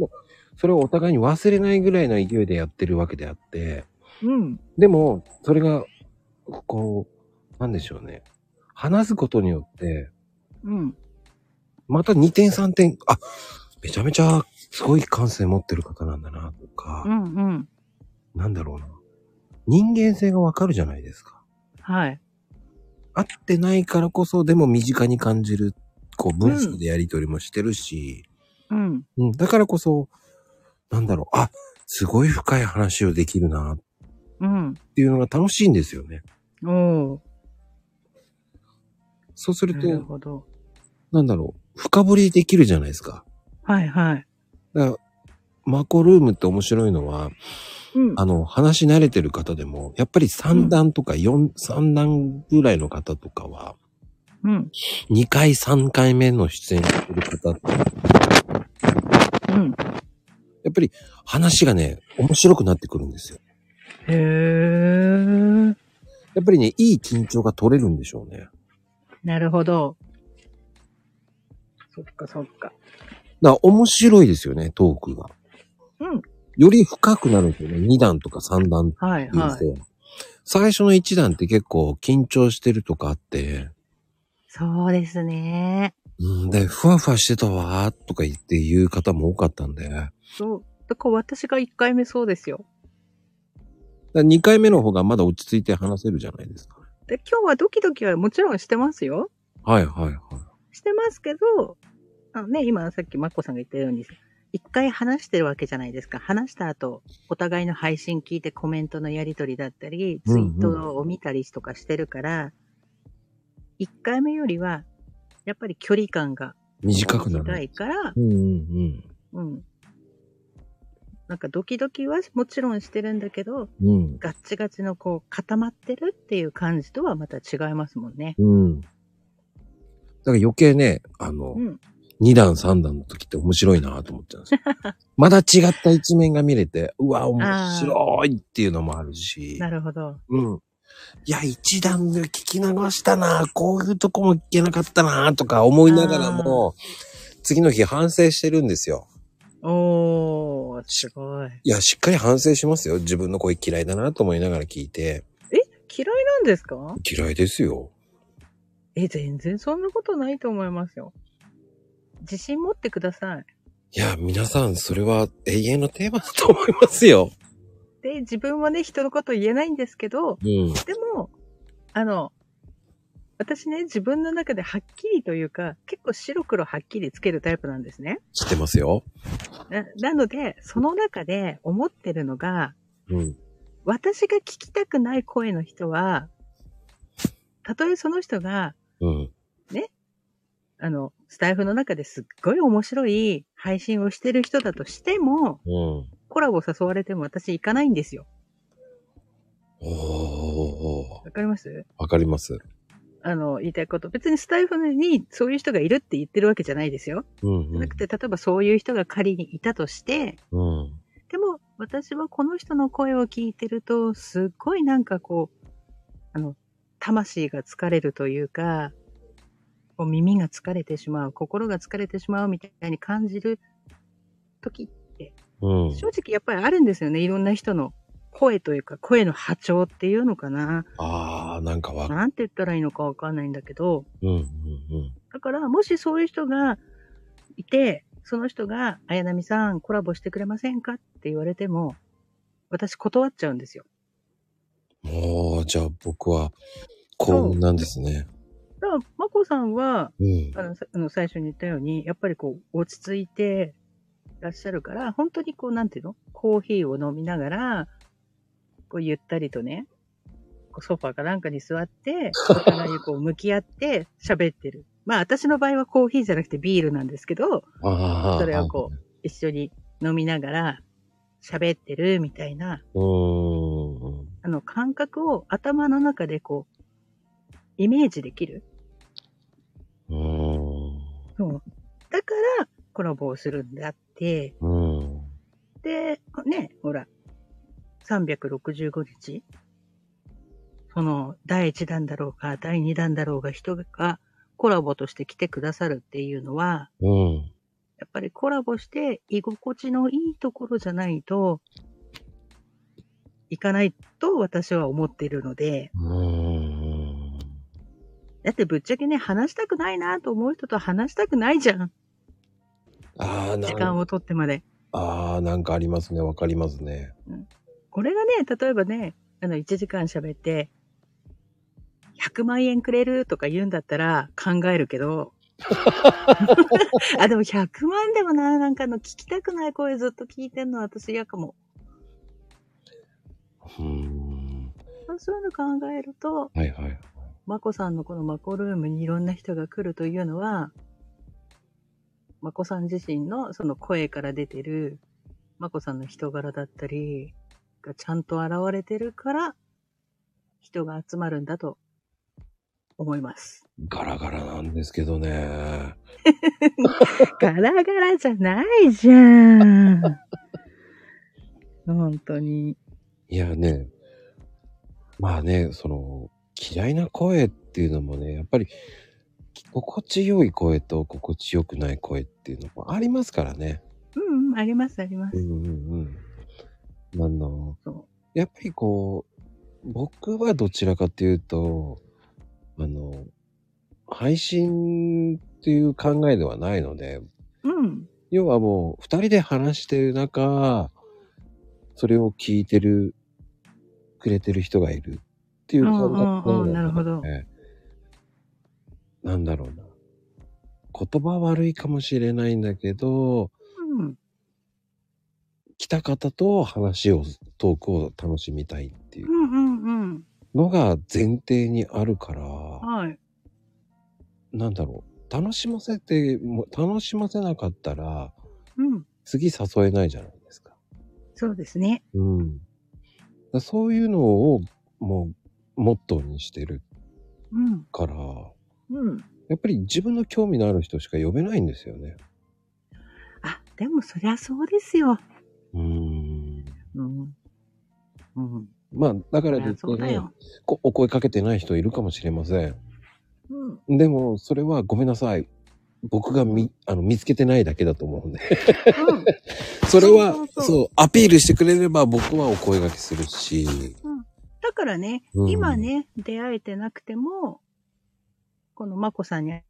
それをお互いに忘れないぐらいの勢いでやってるわけであって、うん。でも、それが、こう、なんでしょうね。話すことによって、うん。また2点3点、あ、めちゃめちゃすごい感性持ってる方なんだな、とかう、んうん。なんだろうな。人間性がわかるじゃないですか。はい。会ってないからこそ、でも身近に感じる、こう、文章でやりとりもしてるし、うん。うん、だからこそ、なんだろう、あ、すごい深い話をできるな、っうん。ていうのが楽しいんですよね。おお。そうするなると、ほど。なんだろう、深掘りできるじゃないですか。はいはい。だからマコルームって面白いのは、うん。あの、話し慣れてる方でも、やっぱり3段とか4、3段ぐらいの方とかは、うん。2回3回目の出演してる方って、うん。やっぱり話がね、面白くなってくるんですよ。へー。やっぱりね、いい緊張が取れるんでしょうね。なるほど。そっかそっか。だから面白いですよね、トークが。うん。より深くなるんですよね。2段とか3段ってはいはい。最初の1段って結構緊張してるとかあって、そうですね。うん、で、ふわふわしてたわーとか言って言う方も多かったんで、だかそう。だから私が1回目そうですよ。ら2回目の方がまだ落ち着いて話せるじゃないですか。で、今日はドキドキはもちろんしてますよ。はいはいはい。してますけど、あのね、今さっきマッコさんが言ったように、一回話してるわけじゃないですか。話した後、お互いの配信聞いてコメントのやりとりだったり、うんうんツイートを見たりとかしてるから、一回目よりは、やっぱり距離感が短くな短る。いから、うんうんうん。なんかドキドキはもちろんしてるんだけど、うん。うん。ガッチガチのこう固まってるっていう感じとはまた違いますもんね。うん。だから余計ね、あの、うん。2段3段の時って面白いなと思っちゃうんですよ。<laughs> まだ違った一面が見れて、うわ、面白いっていうのもあるし。なるほど。うん。いや、一段で聞き流したな、こういうとこも聞けなかったな、とか思いながらも、次の日反省してるんですよ。おー、すごい。いや、しっかり反省しますよ。自分の声嫌いだなと思いながら聞いて。嫌いなんですか？嫌いですよ。え、全然そんなことないと思いますよ。自信持ってください。いや、皆さん、それは永遠のテーマだと思いますよ。で、自分はね、人のこと言えないんですけど、うん。でも、あの、私ね、自分の中ではっきりというか、結構白黒はっきりつけるタイプなんですね。知ってますよ。ななので、その中で思ってるのが、うん。私が聞きたくない声の人は、たとえその人が、うん。あの、スタイフの中ですっごい面白い配信をしてる人だとしても、うん。コラボ誘われても私行かないんですよ。おわかります？わかります。あの、言いたいこと。別にスタイフにそういう人がいるって言ってるわけじゃないですよ。うんうんじゃなく。て、例えばそういう人が仮にいたとして、うん。でも私はこの人の声を聞いてると、すっごいなんかこう、あの、魂が疲れるというか、こう耳が疲れてしまう、心が疲れてしまうみたいに感じる時うん。正直やっぱりあるんですよね。いろんな人の声というか、声の波長っていうのかな。ああ、なんかわ、なんて言ったらいいのかわかんないんだけど、うんうんうん。だからもしそういう人がいて、その人が、綾波さんコラボしてくれませんか？って言われても、私断っちゃうんですよ。もう、じゃあ僕は、幸運なんですね。だから、まこさんは、うん。あの、さあの最初に言ったように、やっぱりこう、落ち着いてらっしゃるから、本当にこう、なんていうの？コーヒーを飲みながら、こう、ゆったりとね、ソファーかなんかに座って、お互いにこう、向き合って喋ってる。まあ、私の場合はコーヒーじゃなくてビールなんですけど。それをこう、一緒に飲みながら喋ってるみたいな、う。ん。あの、感覚を頭の中でこう、イメージできる。うーん。そう。だから、コラボをするんだって、うん。で、ね、ほら、365日その、第1弾だろうか、第2弾だろうが、人がコラボとして来てくださるっていうのは、うん。やっぱりコラボして居心地のいいところじゃないと、いかないと私は思っているので。だってぶっちゃけね、話したくないなと思う人と話したくないじゃん。ああ、なん時間をとってまで。ああ、なんかありますね。わかりますね。これがね、例えばね、あの、1時間喋って、100万円くれるとか言うんだったら考えるけど、<laughs> あ、でも100万でもな、なんかあの、聞きたくない声ずっと聞いてんの私嫌かも。うーん。そういうの考えると、はいはい。まこさんのこのマコルームにいろんな人が来るというのは、まこさん自身のその声から出てる、まこさんの人柄だったり、がちゃんと現れてるから、人が集まるんだと思います。ガラガラなんですけどね。<laughs> ガラガラじゃないじゃん。本当に。いやね、まあね、その、嫌いな声っていうのもね、やっぱり、心地よい声と心地よくない声っていうのもありますからね。うん、うん、あります、あります。うんうんうん。なんの、そやっぱりこう、僕はどちらかっていうと、あの、配信っていう考えではないので、う。うん。要はもう二人で話してる中、それを聞いてる、くれてる人がいるっていう感覚うんうんうんなるほどねなんだろうな。言葉悪いかもしれないんだけど、うん。来た方と話を、トークを楽しみたいっていう。のが前提にあるから、はい。なんだろう。楽しませて、も楽しませなかったら、うん。次誘えないじゃない。そうですね。うん。だそういうのを、もう、モットーにしてるうん。から、うん。やっぱり自分の興味のある人しか呼べないんですよね。あ、でもそりゃそうですよ。うーん。うん。うん。まあ、だからですね、そうだよ。こお声かけてない人いるかもしれません。うん。でも、それはごめんなさい。僕が見、あの、見つけてないだけだと思うんで。うん。<laughs> それは、そうそうそうそうアピールしてくれれば僕はお声掛けするし。だからね、うん今ね、出会えてなくても、このまこさんに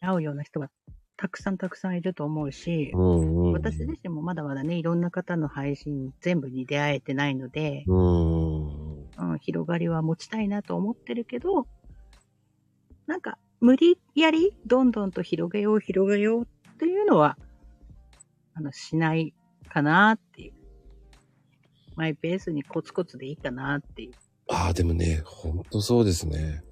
会うような人がたくさんたくさんいると思うし、うんうん。私自身もまだまだね、いろんな方の配信全部に出会えてないので、うん。うん、広がりは持ちたいなと思ってるけど、なんか、無理やりどんどんと広げよう広げようっていうのは、あの、しないかなっていう。マイペースにコツコツでいいかなっていう。ああ、でもね、ほんとそうですね。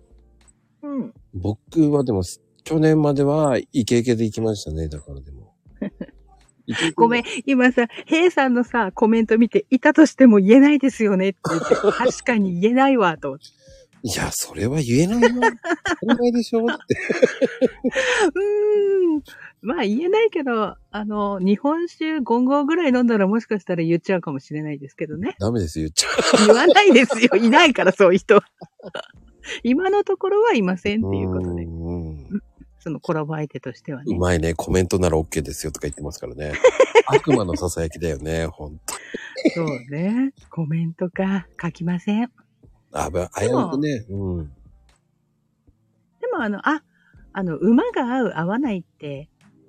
うん。僕はでも、去年まではイケイケで行きましたね。だから <laughs> でも。ごめん、今さ、ヘイさんのさ、コメント見て、いたとしても言えないですよねって言って、確かに言えないわ、と。いや、それは言えないよ。<laughs> 当たり前でしょって。うーん。まあ言えないけど、あの、日本酒5合ぐらい飲んだらもしかしたら言っちゃうかもしれないですけどね。ダメです、言っちゃう。言わないですよ。いないから、そういう人は。今のところはいませんっていうことで。そのコラボ相手としてはね。うまいね。コメントなら OK ですよとか言ってますからね。<laughs> 悪魔の囁きだよね。ほんと。そうね。コメントか、書きません。あ、ば、あやくね。うん。でもあの、あ、あの、馬が合う合わないって、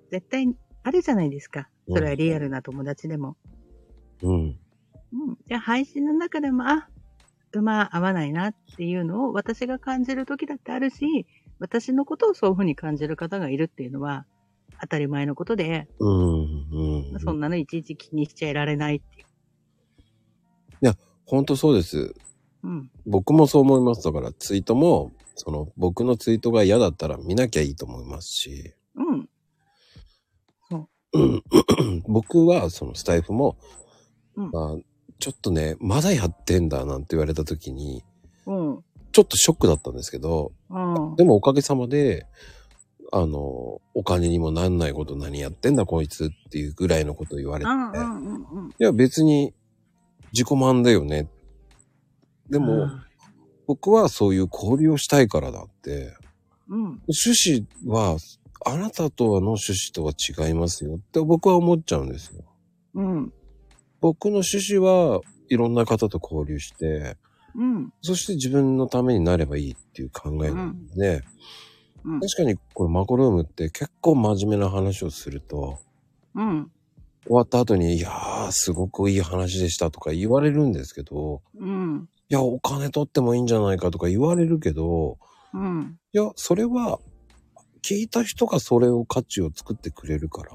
絶対あるじゃないですか。それはリアルな友達でも。うん。うん。じゃあ配信の中でも、あ、馬合わないなっていうのを私が感じる時だってあるし、私のことをそういうふうに感じる方がいるっていうのは当たり前のことで、うん。うん。そんなのいちいち気にしちゃいられないっていう。ほんとそうです。うん。僕もそう思います。だからツイートも、その僕のツイートが嫌だったら見なきゃいいと思いますし、うん。そう。う <clears throat> ん僕はそのスタイフも、うんまあ、ちょっとね、まだやってんだなんて言われた時に、うん。ちょっとショックだったんですけど、うん。でもおかげさまで、あの、お金にもなんないこと何やってんだこいつっていうぐらいのことを言われて、うんうんうんうん。いや別に自己満だよね。でも、僕はそういう交流をしたいからだって、うん。趣旨は、あなたとはの趣旨とは違いますよって僕は思っちゃうんですよ。うん。僕の趣旨はいろんな方と交流して、うん。そして自分のためになればいいっていう考えなんで、うん。確かにこのマコルームって結構真面目な話をすると、うん。終わった後に、いやー、すごくいい話でしたとか言われるんですけど、うん。いや、お金取ってもいいんじゃないかとか言われるけど、うん。いや、それは、聞いた人がそれを価値を作ってくれるから、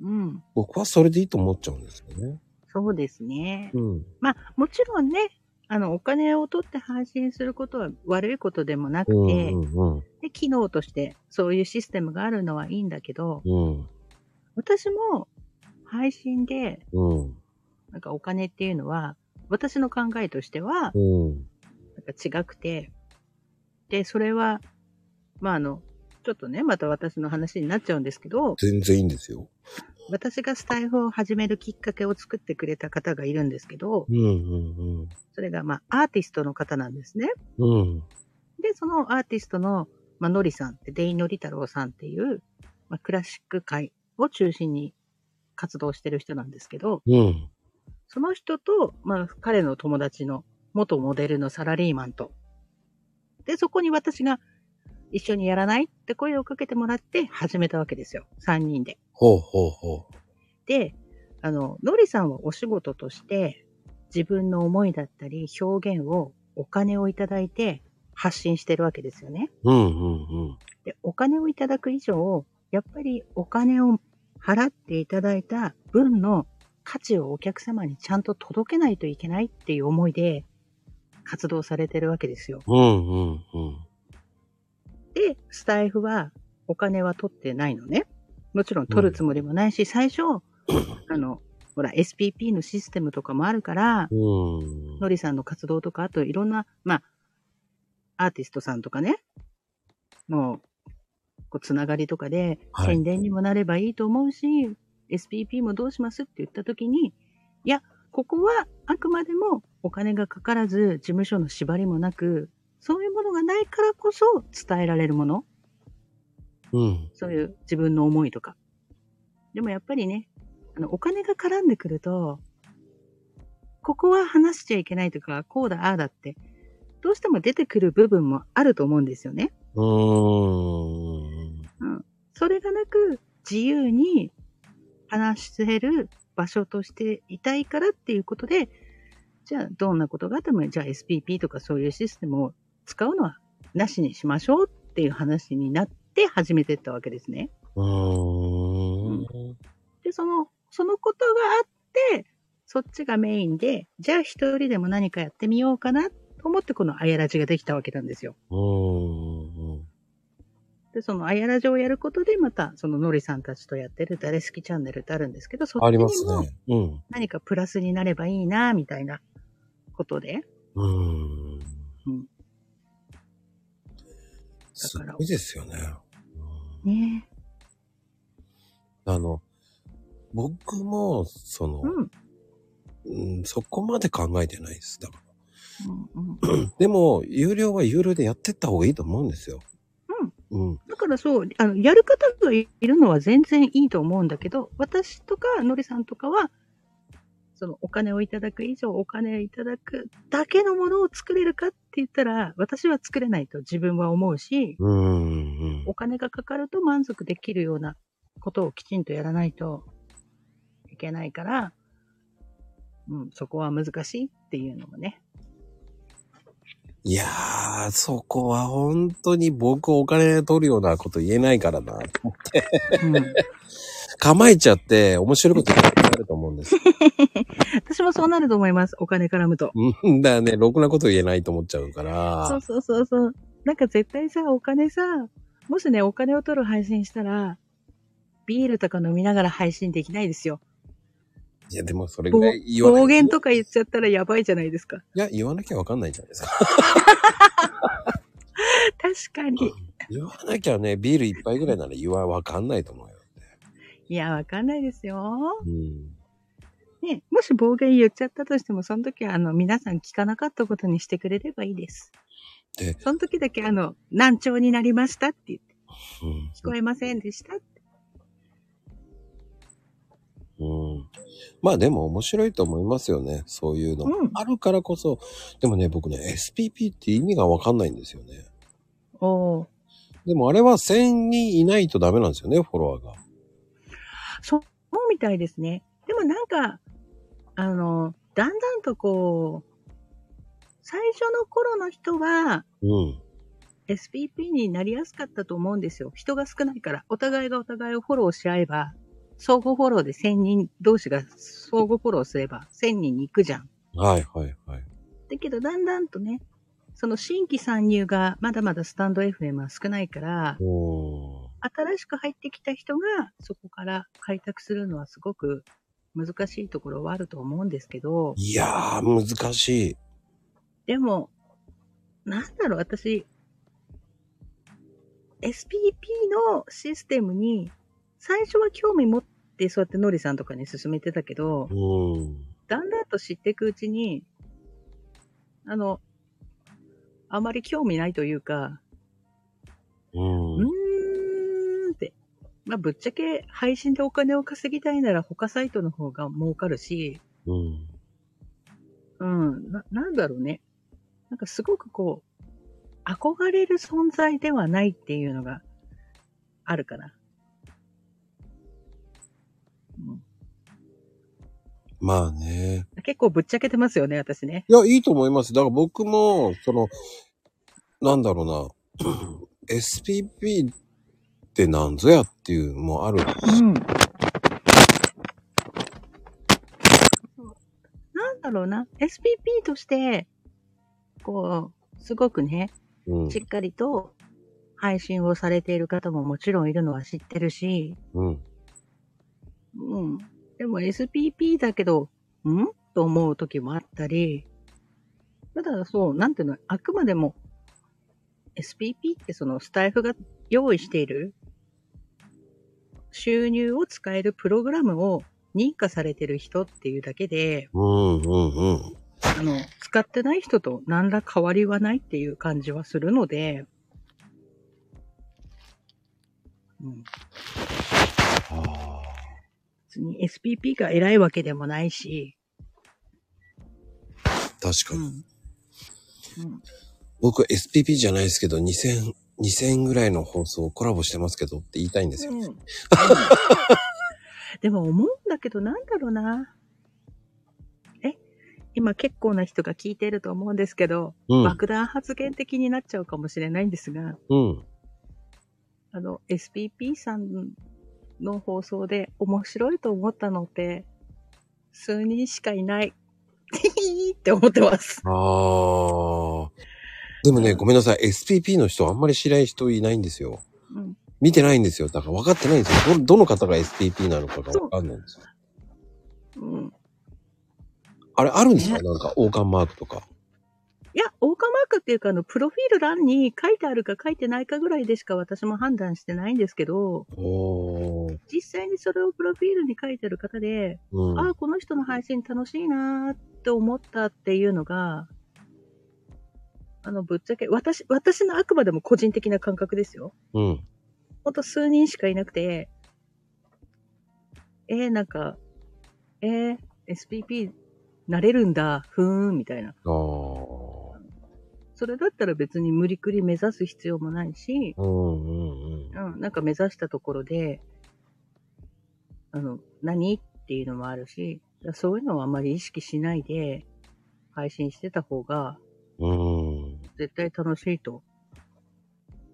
うん。僕はそれでいいと思っちゃうんですよね。そうですね。うん。まあ、もちろんね、あの、お金を取って配信することは悪いことでもなくて、うんうんで機能としてそういうシステムがあるのはいいんだけど、うん。私も配信で、うん。なんかお金っていうのは、私の考えとしては、うん。なんか違くて、で、それは、まああの、ちょっとね、また私の話になっちゃうんですけど、全然いいんですよ。私がスタイフを始めるきっかけを作ってくれた方がいるんですけど、うんうんそれがまあアーティストの方なんですね。うん。うん。で、そのアーティストの、まあ、のりさんって、デイのり太郎さんっていう、まあ、クラシック界を中心に活動してる人なんですけど、うん。その人と、まあ、彼の友達の元モデルのサラリーマンと、で、そこに私が一緒にやらないって声をかけてもらって始めたわけですよ。3人で。ほうほうほで、あの、のりさんはお仕事として自分の思いだったり表現をお金をいただいて発信してるわけですよね。う。うんうんうん。で、お金をいただく以上、やっぱりお金を払っていただいた分の価値をお客様にちゃんと届けないといけないっていう思いで活動されてるわけですよ。うんうんうん。で、スタイフはお金は取ってないのね。もちろん取るつもりもないし、最初、あの、ほら、SPP のシステムとかもあるから、うん。のりさんの活動とか、あといろんな、まあ、アーティストさんとかね、もう、こう、つながりとかで、はい宣伝にもなればいいと思うし、SPP もどうしますって言ったときに、いや、ここはあくまでもお金がかからず、事務所の縛りもなく、そういうものがないからこそ伝えられるもの、うん。そういう自分の思いとか。でもやっぱりね、あの、お金が絡んでくると、ここは話しちゃいけないとか、こうだ、ああだって、どうしても出てくる部分もあると思うんですよね。うーん。それがなく、自由に話せる場所としていたいからっていうことで、じゃあ、どんなことがあっても、じゃあ SPP とかそういうシステムを使うのはなしにしましょうっていう話になって始めていったわけですね。うーん。で、その、そのことがあって、そっちがメインで、じゃあ一人でも何かやってみようかなと思ってこのあやらじができたわけなんですよ。で、そのあやらじをやることで、また、そののりさんたちとやってる誰好きチャンネルってあるんですけど、そすもね。うん。何かプラスになればいいな、みたいなことで。うーん。うんすごいですよね。ねあの、僕も、そのう、ん。うん、そこまで考えてないです。だから。うんうん。<clears throat> でも、有料は有料でやってった方がいいと思うんですよ。うん。だからそう、あの、やる方がいるのは全然いいと思うんだけど、私とかのりさんとかは、そのお金をいただく以上お金をいただくだけのものを作れるかって言ったら、私は作れないと自分は思うし、うーん。お金がかかると満足できるようなことをきちんとやらないといけないから、うん、そこは難しいっていうのもね。いやー、そこは本当に僕お金取るようなこと言えないからな。うん、構えちゃって面白いこと言えなくなると思うんです。<laughs> 私もそうなると思います。お金絡むと。うんだよね、ろくなこと言えないと思っちゃうから。そうそうそうそう。なんか絶対さ、お金さ、もしね、お金を取る配信したら、ビールとか飲みながら配信できないですよ。いや、でもそれぐ暴らい言わな暴きゃ。言とか言っちゃったらやばいじゃないですか。いや、言わなきゃわかんないじゃないですか。確かに。言わなきゃね、ビール一杯ぐらいなら言わわかんないと思うよ。いや、わかんないですよ。うん。ね、もし暴言言っちゃったとしても、その時は、あの、皆さん聞かなかったことにしてくれればいいです。でその時だけ、あの、難聴になりましたって言って、うん。聞こえませんでしたって。うん。まあでも面白いと思いますよね。そういうの。うんあるからこそ。でもね、僕ね、SPP って意味がわかんないんですよね。おーでもあれは1000人いないとダメなんですよね、フォロワーが。そうみたいですね。でもなんか、あの、だんだんとこう、最初の頃の人は、うん。SPP になりやすかったと思うんですよ。人が少ないから。お互いがお互いをフォローし合えば、相互フォローで1000人同士が相互フォローすれば1000人に行くじゃん。はいはいはい。だけど、だんだんとね、その新規参入がまだまだスタンド FM は少ないから、お新しく入ってきた人がそこから開拓するのはすごく難しいところはあると思うんですけど、いやー、難しい。でも、なんだろう、私、SPP のシステムに最初は興味持ってそうやってノリさんとかに進めてたけど、うん。だんだんと知っていくうちに、あの、あまり興味ないというか、う。うんーんって。まあ、ぶっちゃけ配信でお金を稼ぎたいなら他サイトの方が儲かるし、うん。うん、な、なんだろうね。なんかすごくこう、憧れる存在ではないっていうのがあるかな。うん、まあね。結構ぶっちゃけてますよね、私ね。いや、いいと思います。だから僕も、その、なんだろうな、<clears throat> SPP ってなんぞやっていうのもある。うん。なんだろうな。SPP として、こう、すごくね、うん。しっかりと配信をされている方ももちろんいるのは知ってるし、うん。うん。でも SPP だけど、ん？と思う時もあったり、ただそう、なんていうの、あくまでも SPP ってそのスタイフが用意している収入を使えるプログラムを認可されてる人っていうだけで、うん、うん、うん。あの、使ってない人と何ら変わりはないっていう感じはするので、うん。ああ。別に SPP が偉いわけでもないし、確かに。うん。うん。僕は SPP じゃないですけど、2000、2000ぐらいの放送コラボしてますけどって言いたいんですよ。うん <laughs> でも思うんだけど、なんだろうな。え？今結構な人が聞いてると思うんですけど、うん。爆弾発言的になっちゃうかもしれないんですが、うん。あの、SPP さんの放送で面白いと思ったのって、数人しかいない。<laughs> って思ってます。ああ。でもね、ごめんなさい。SPP の人あんまり知らない人いないんですよ。うん。見てないんですよ。だから分かってないんですよ。ど、どの方が SPP なのかが分かんないんですよ。うん。あれ、あるんですか？ねなんか、王冠マークとか。いや、オーカーマークっていうか、あの、プロフィール欄に書いてあるか書いてないかぐらいでしか私も判断してないんですけど。実際にそれをプロフィールに書いてる方で、うん。ああ、この人の配信楽しいなーって思ったっていうのが、あの、ぶっちゃけ、私、私のあくまでも個人的な感覚ですよ。うん。ほんと数人しかいなくて、えー、なんか、えー、SPP なれるんだ、ふーん、みたいな。あー。それだったら別に無理くり目指す必要もないし、うんうんうん。うん、なんか目指したところで、あの、何っていうのもあるし、そういうのはあまり意識しないで配信してた方がうん。絶対楽しいと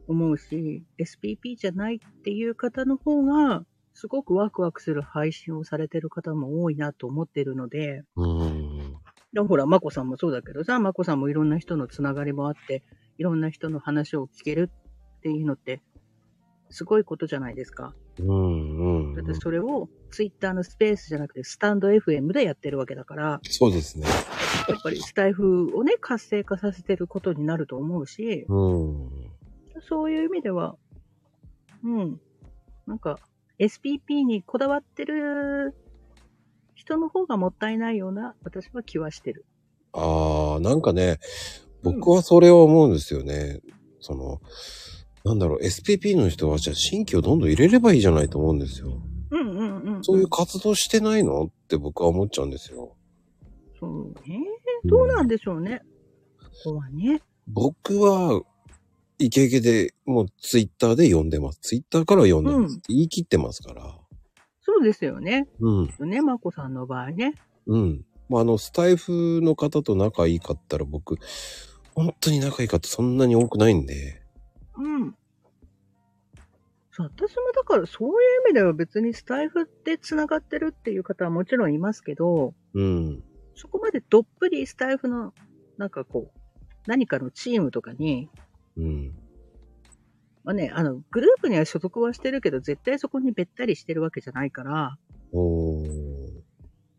思うし、SPP じゃないっていう方の方がすごくワクワクする配信をされてる方も多いなと思ってるので、うん。でもほら、まこさんもそうだけどさ、まこさんもいろんな人のつながりもあって、いろんな人の話を聞けるっていうのって、すごいことじゃないですか。うんうんだってそれをツイッターのスペースじゃなくてスタンド FM でやってるわけだから、そうですね。やっぱりスタイフをね、活性化させてることになると思うし、うん。そういう意味では、うん。なんか、SPP にこだわってる人の方がもったいないような、私は気はしてる。ああ、なんかね、僕はそれを思うんですよね。その、なんだろう、SPP の人はじゃあ新規をどんどん入れればいいじゃないと思うんですよ。うんうんうん。そういう活動してないのって僕は思っちゃうんですよ。そうね。どうなんでしょうね。ここはね。僕は、イケイケで、もうツイッターで読んでます。ツイッターから読んでますって言い切ってますから。そうですよね。うん。ね、まこさんの場合ね。うん。まあ、あの、スタイフの方と仲いいかったら僕、本当に仲いい方そんなに多くないんで。うん。そう、私もだからそういう意味では別にスタイフで繋がってるっていう方はもちろんいますけど、うん。そこまでどっぷりスタイフの、なんかこう、何かのチームとかにうん。まあね、あの、グループには所属はしてるけど、絶対そこにべったりしてるわけじゃないから、おー。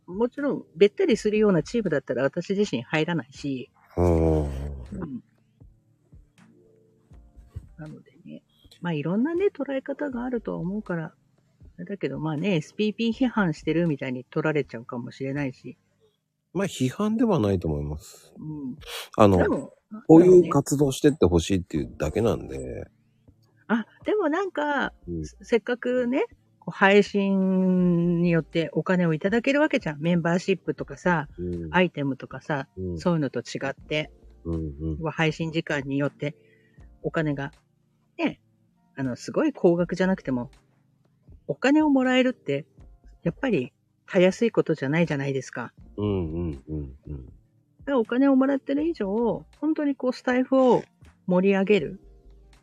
もちろん、べったりするようなチームだったら私自身入らないし、おー。うん。なのでね、まあいろんなね、捉え方があるとは思うから、だけどまあね、SPP 批判してるみたいに取られちゃうかもしれないし、まあ、批判ではないと思います。うん。あのこういう活動してってほしいっていうだけなんで。あ、でもなんか、うんせっかくね、配信によってお金をいただけるわけじゃん。メンバーシップとかさ、うん。アイテムとかさ、うん。そういうのと違って、うんうん。配信時間によってお金が、ね、あの、すごい高額じゃなくても、お金をもらえるって、やっぱり、たやすいことじゃないじゃないですか。うんうんうんうん。だからお金をもらってる以上、本当にこう、スタイフを盛り上げる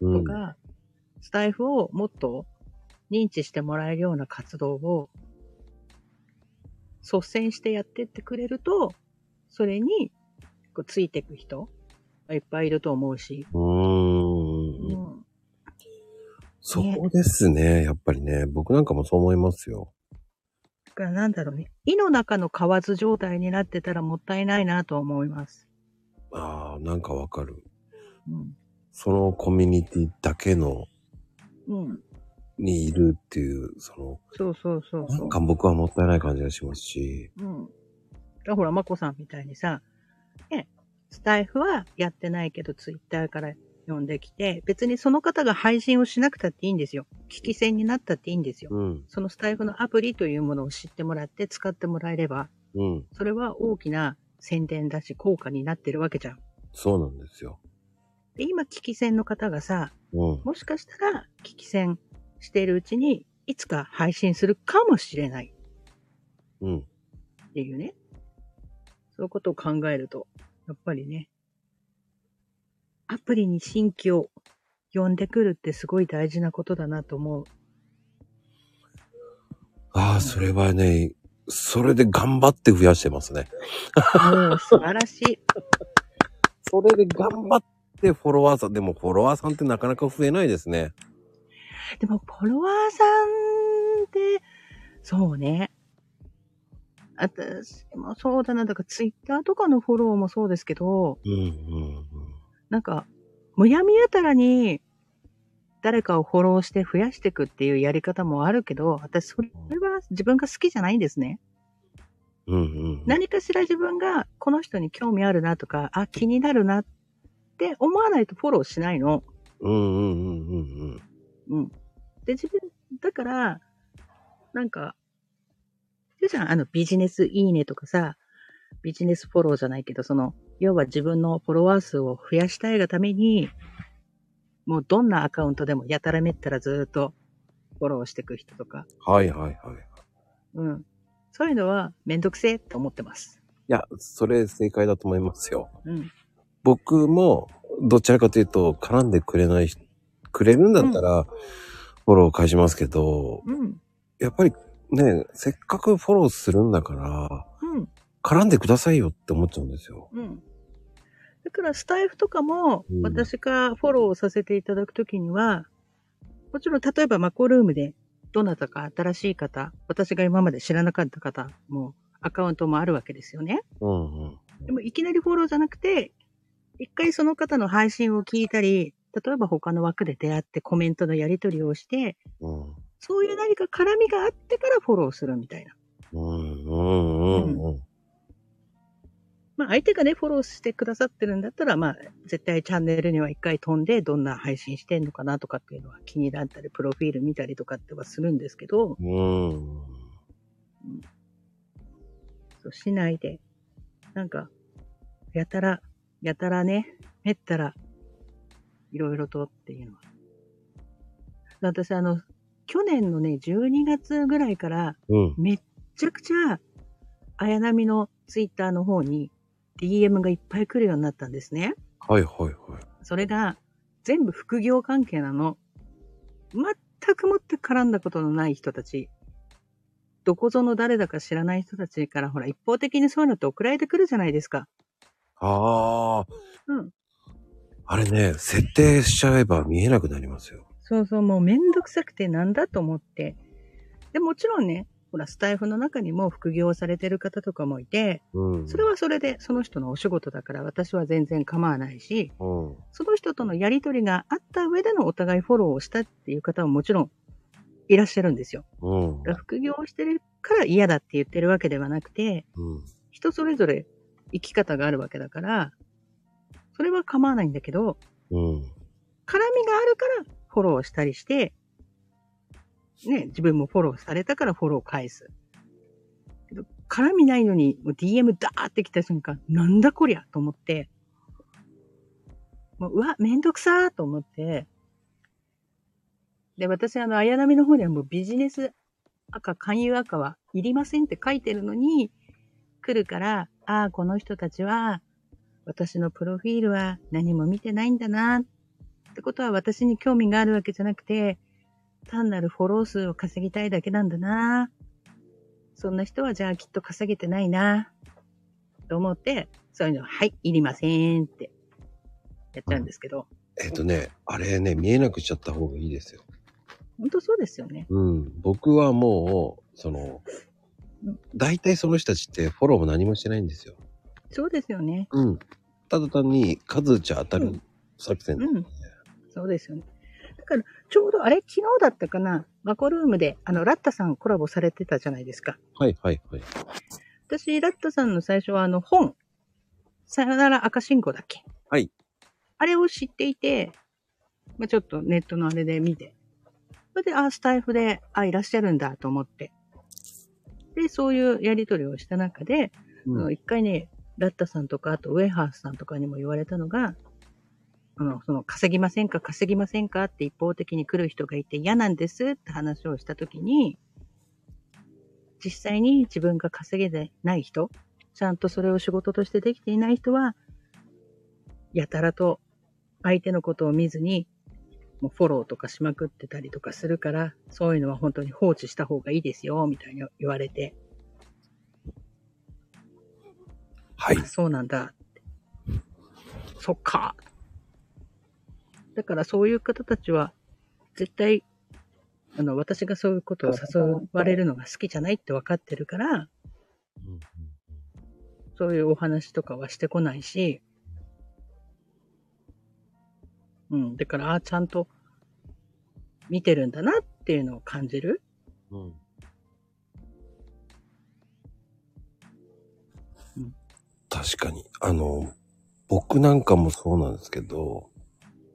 うん。とか、スタイフをもっと認知してもらえるような活動を率先してやってってくれると、それにこうついていく人がいっぱいいると思うし。うー。うんん。そうですね。やっぱりね。僕なんかもそう思いますよ。だからなんだろうね。胃の中の蛙状態になってたらもったいないなと思います。ああ、なんかわかる。うん。そのコミュニティだけの、うん。にいるっていう、その、そうそうそうそうなん。か僕はもったいない感じがしますし。うん。だからほら、まこさんみたいにさ、ね、スタイフはやってないけど、ツイッターから呼んできて、別にその方が配信をしなくたっていいんですよ。聞き戦になったっていいんですよ。うん。そのスタイフのアプリというものを知ってもらって使ってもらえれば、うん。それは大きな宣伝だし、効果になってるわけじゃん。そうなんですよ。で、今、聞き戦の方がさ、うん。もしかしたら、聞き戦しているうちに、いつか配信するかもしれないうん。っていうね。そういうことを考えると、やっぱりね、アプリに新規を呼んでくるってすごい大事なことだなと思う。ああ、それはね、それで頑張って増やしてますね。もう素晴らしい。<laughs> それで頑張ってフォロワーさん、でもフォロワーさんってなかなか増えないですね。でも、フォロワーさんって、そうね。私もそうだな。だから、ツイッターとかのフォローもそうですけど、うんうんなんか、むやみやたらに、誰かをフォローして増やしていくっていうやり方もあるけど、私、それは自分が好きじゃないんですね。うん。うんうん。何かしら自分がこの人に興味あるなとか、あ、気になるなって思わないとフォローしないの。うんうんうんうんうん。うん。で、自分、だから、なんか、言うじゃん、あの、ビジネスいいねとかさ、ビジネスフォローじゃないけど、その、要は自分のフォロワー数を増やしたいがために、もうどんなアカウントでもやたらめったらずーっとフォローしていく人とか、はいはいはい。うん。そういうのはめんどくせえって思ってます。いや、それ正解だと思いますよ。うん。僕も、どちらかというと、絡んでくれない人、くれるんだったら、フォロー返しますけど、うん。やっぱりね、せっかくフォローするんだから、うん。絡んでくださいよって思っちゃうんですよ。うん。だからスタイフとかもうん、私がフォローさせていただくときには、もちろん例えばマコルームで、どなたか新しい方、私が今まで知らなかった方も、アカウントもあるわけですよね。うんうん。でもいきなりフォローじゃなくて、一回その方の配信を聞いたり、例えば他の枠で出会ってコメントのやり取りをして、うん。そういう何か絡みがあってからフォローするみたいな。うんうんうんうん。まあ相手がね、フォローしてくださってるんだったら、まあ絶対チャンネルには一回飛んで、どんな配信してんのかなとかっていうのは気になったり、プロフィール見たりとかってはするんですけど、うん。そうしないで、なんか、やたら、やたらね、めったら、いろいろとっていうのは。私あの、去年のね、12月ぐらいから、うん。めっちゃくちゃ、綾波のツイッターの方に DM がいっぱい来るようになったんですね。はいはいはい。それが全部副業関係なの。全くもって絡んだことのない人たち。どこぞの誰だか知らない人たちからほら一方的にそういうのって送られてくるじゃないですか。ああ、うん。あれね、設定しちゃえば見えなくなりますよ。そうそう、もうめんどくさくてなんだと思って。で、もちろんね、ほら、スタイフの中にも副業をされてる方とかもいて、うん。それはそれでその人のお仕事だから私は全然構わないし、うん。その人とのやりとりがあった上でのお互いフォローをしたっていう方ももちろんいらっしゃるんですよ。うん。だから副業をしてるから嫌だって言ってるわけではなくて、うん。人それぞれ生き方があるわけだから、それは構わないんだけど、うん。絡みがあるからフォローしたりして、ね、自分もフォローされたからフォロー返す。けど絡みないのに、もう DM ダーって来た瞬間、なんだこりゃと思って、もう、うわ、めんどくさーと思って、で、私、あの、綾波の方ではもうビジネス赤、勧誘赤はいりませんって書いてるのに、来るから、ああ、この人たちは、私のプロフィールは何も見てないんだな、ってことは私に興味があるわけじゃなくて、単なるフォロー数を稼ぎたいだけなんだな。そんな人はじゃあきっと稼げてないな。と思って、そういうの、はい、いりませんってやっちゃうんですけど、えっ、とね、あれね、見えなくしちゃった方がいいですよ。本当そうですよね。うん。僕はもう、その、大体その人たちってフォローも何もしてないんですよ。そうですよね。うん。ただ単に数打ち当たるうん作戦。うん。そうですよね。だから、ちょうどあれ、昨日だったかな、マコルームで、あの、ラッタさんコラボされてたじゃないですか。はいはいはい。私、ラッタさんの最初はあの本、さよなら赤信号だっけはい。あれを知っていて、まあ、ちょっとネットのあれで見て、それで、あ、スタイフで、あ、いらっしゃるんだと思って。で、そういうやりとりをした中で、あの一回ね、ラッタさんとか、あとウェイハースさんとかにも言われたのが、あの、その、稼ぎませんか稼ぎませんかって一方的に来る人がいて嫌なんですって話をしたときに、実際に自分が稼げてない人、ちゃんとそれを仕事としてできていない人は、やたらと相手のことを見ずに、もうフォローとかしまくってたりとかするから、そういうのは本当に放置した方がいいですよ、みたいに言われて、はいあ。そうなんだ。そっか。だからそういう方たちは、絶対、あの、私がそういうことを誘われるのが好きじゃないって分かってるから、うんそういうお話とかはしてこないし、うん。だから、ああ、ちゃんと見てるんだなっていうのを感じる。うんうん確かに。あの、僕なんかもそうなんですけど、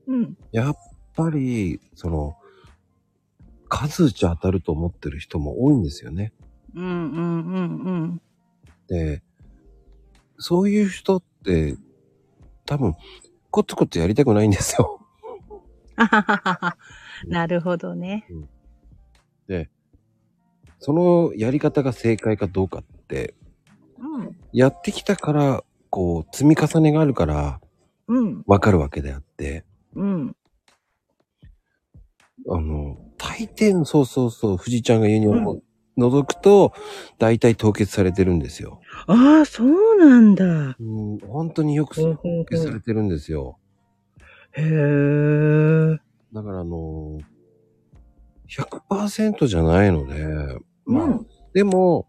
うん。やっぱり、その、数打ち当たると思ってる人も多いんですよね。うんうんうんうん。で、そういう人って、多分、コツコツやりたくないんですよ。あはははは。なるほどね。で、そのやり方が正解かどうかって、うん。やってきたから、こう、積み重ねがあるから、うん。わかるわけであって、うん。あの、大抵の、そうそうそう、藤ちゃんが言うには、うん覗くと、大体凍結されてるんですよ。ああ、そうなんだ。うん、本当によく凍結されてるんですよ。へえ。だからあの、100%じゃないので、まあ、うんでも、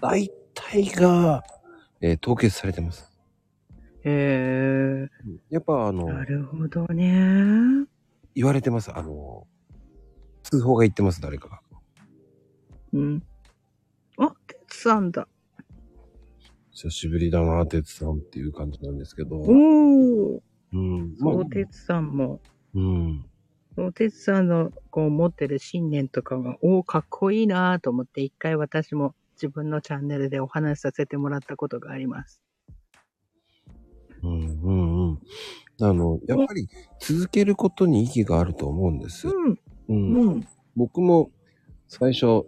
大体が、えー凍結されてます。へえ。やっぱあの、なるほどね。言われてます。あの、通報が言ってます、誰かが。うん。あ、てつさんだ。久しぶりだな、てつさんっていう感じなんですけど。おー。うん。まあそう、てつさんも。うん。そう、てつさんのこう持ってる信念とかが、おー、かっこいいなと思って、一回私も自分のチャンネルでお話しさせてもらったことがあります。うん、うん、うん。あの、やっぱり続けることに意義があると思うんです。うん。うん。うん。僕も最初、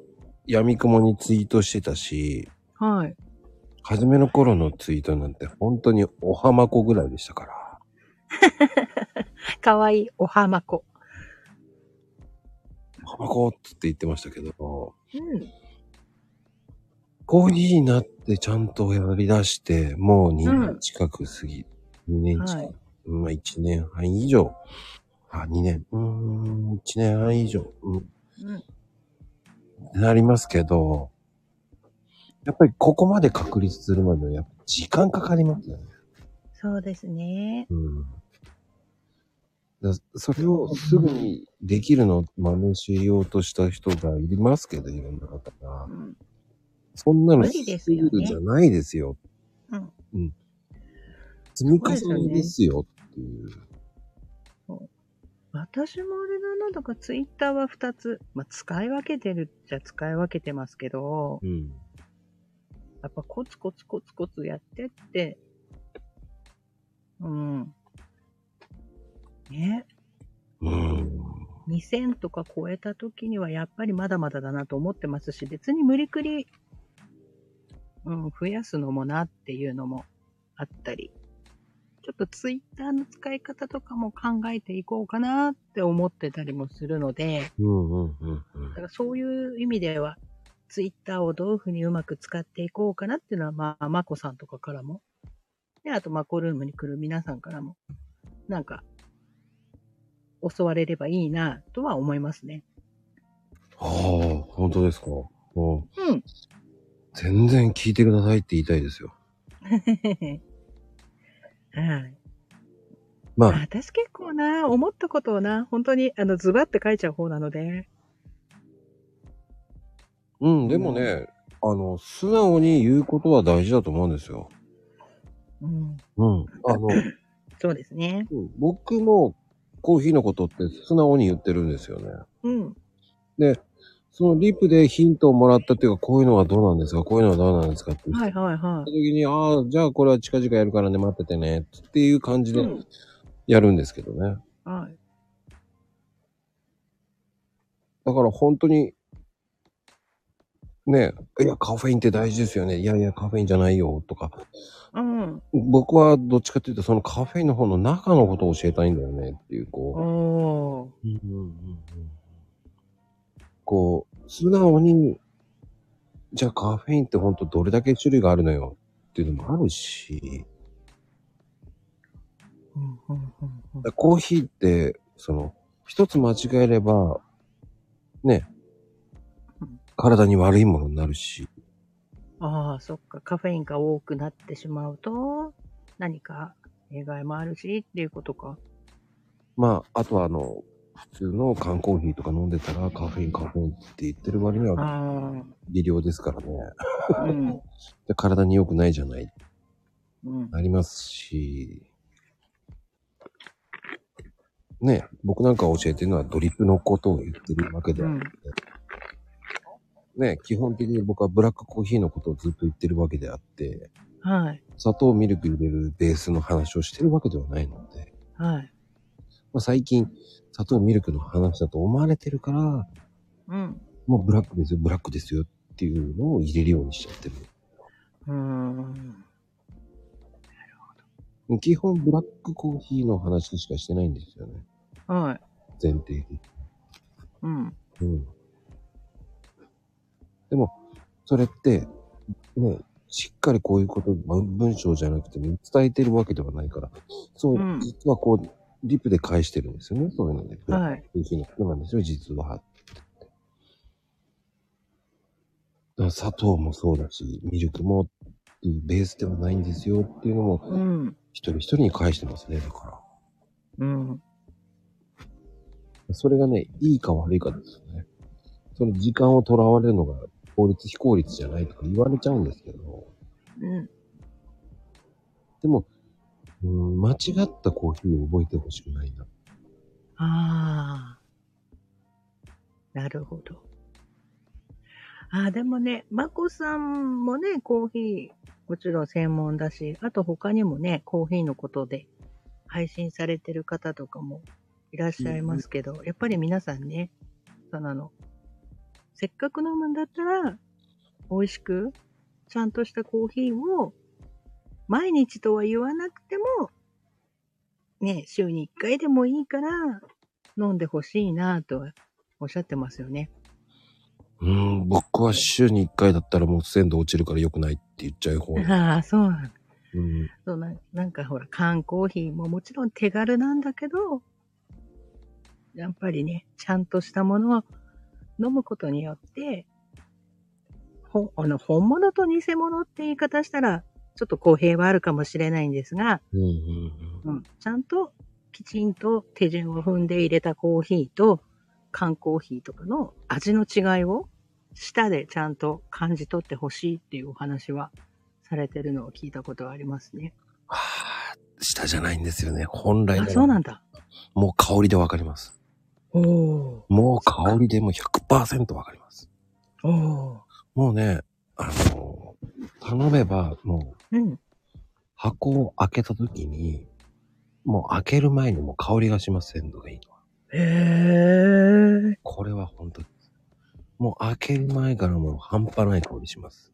闇雲にツイートしてたし、はい。初めの頃のツイートなんて本当におはまこぐらいでしたから。<laughs> かわいいおはまこ。おはまこって言ってましたけど、うん。コーヒーになってちゃんとやり出して、もう2うん年近く過ぎ、2年近く、はいまあ1年半以上。あ、2年。うーん、1年半以上。うん。うん。なりますけど、やっぱりここまで確立するまではやっぱ時間かかりますよね。そうですね。うん。だそれをすぐにできるのを真似しようとした人がいますけど、いろんな方がう。ん。そんなの無理ですよじゃないですよ。うん。うん。積み重ねですよっていう。私もあれだな、だからツイッターは2つ。まあ、使い分けてるっちゃ使い分けてますけど、うん。やっぱコツコツコツコツやってって、うん。ね。うん。2000とか超えた時にはやっぱりまだまだだなと思ってますし、別に無理くり、うん、増やすのもなっていうのもあったり、ちょっとツイッターの使い方とかも考えていこうかなって思ってたりもするので、うんうんうんうんだからそういう意味では、ツイッターをどういうふうにうまく使っていこうかなっていうのは、まあ、まこさんとかからも、で、あと、マコルームに来る皆さんからも、なんか、教われればいいな、とは思いますね。ああ、本当ですか。もううん。全然聞いてくださいって言いたいですよ。<laughs> はい。まあ、私結構な、思ったことをな、本当に、あの、ズバって書いちゃう方なので、うん、でもね、あの、素直に言うことは大事だと思うんですよ。うん。うん。あの、<laughs> そうですね。うん僕もコーヒーのことって素直に言ってるんですよね。うん。で、そのリプでヒントをもらったっていうか、こういうのはどうなんですか？こういうのはどうなんですかって言ったはいはいは時に、ああ、じゃあこれは近々やるからね、待っててね、っていう感じい。でうん。やるんですけどね。はい。だから本当に、ねいや、カフェインって大事ですよね。いやいや、カフェインじゃないよ、とか。うん。僕はどっちかっていうと、そのカフェインの方の中のことを教えたいんだよね、っていう、こう。うんうんうんうんこう、素直に、じゃあカフェインって本当どれだけ種類があるのよっていうのもあるし、うんうんうんうんコーヒーって、その、一つ間違えれば、ねうん、体に悪いものになるし、ああ、そっか。カフェインが多くなってしまうと、何か弊害もあるしっていうことか。まあ、あとはあの、普通の缶コーヒーとか飲んでたらカフェインカフェインって言ってる割にはあ微量ですからね。あ。うん。<laughs> で体に良くないじゃない。うん。ありますし、ね、僕なんか教えてるのはドリップのことを言ってるわけであって、ね、基本的に僕はブラックコーヒーのことをずっと言ってるわけであって、はい。砂糖、ミルク入れるベースの話をしてるわけではないので、はい。まあ、最近、砂糖、ミルクの話だと思われてるから、うん。もうブラックですよ、ブラックですよっていうのを入れるようにしちゃってる。うーん。基本ブラックコーヒーの話しかしてないんですよね。はい。前提で。うん。うん。でも、それって、ね、しっかりこういうこと、文文章じゃなくても伝えてるわけではないから、そう、うん実はこう、リプで返してるんですよね、そういうので。ブラはいックコーヒーのなんですよ、実は。砂糖もそうだし、ミルクもベースではないんですよっていうのも、うん。一人一人に返してますね、だから。うん。それがね、いいか悪いかですよね。その時間をとらわれるのが効率非効率じゃないとか言われちゃうんですけど、うん。でも、うん、間違ったコーヒーを覚えてほしくないな。ああ。なるほど。ああ、でもね、まこさんもね、コーヒー、もちろん専門だし、あと他にもね、コーヒーのことで配信されてる方とかもいらっしゃいますけど、やっぱり皆さんね、その、せっかく飲むんだったら、美味しく、ちゃんとしたコーヒーを、毎日とは言わなくても、ね、週に1回でもいいから、飲んでほしいなとはおっしゃってますよね。うん、僕は週に1回だったらもう鮮度落ちるから良くないって言っちゃう方。<laughs> ああ、そうなんだ。うん。そうななんかほら、缶コーヒーももちろん手軽なんだけど、やっぱりね、ちゃんとしたものを飲むことによって、ほあの本物と偽物って言い方したら、ちょっと公平はあるかもしれないんですが、うんうんうん、ちゃんときちんと手順を踏んで入れたコーヒーと缶コーヒーとかの味の違いを舌でちゃんと感じ取ってほしいっていうお話はされてるのを聞いたことがありますね。はあ、下じゃないんですよね。本来あ、のそうなんだ。もう香りでわかります。おー。もう香りでもう100%わかります。おー。もうね、あの、頼めば、もう、うん。箱を開けた時に、もう開ける前にもう香りがしませんのがいいのは。へー。これは本当に。もう開ける前からもう半端ない香りします。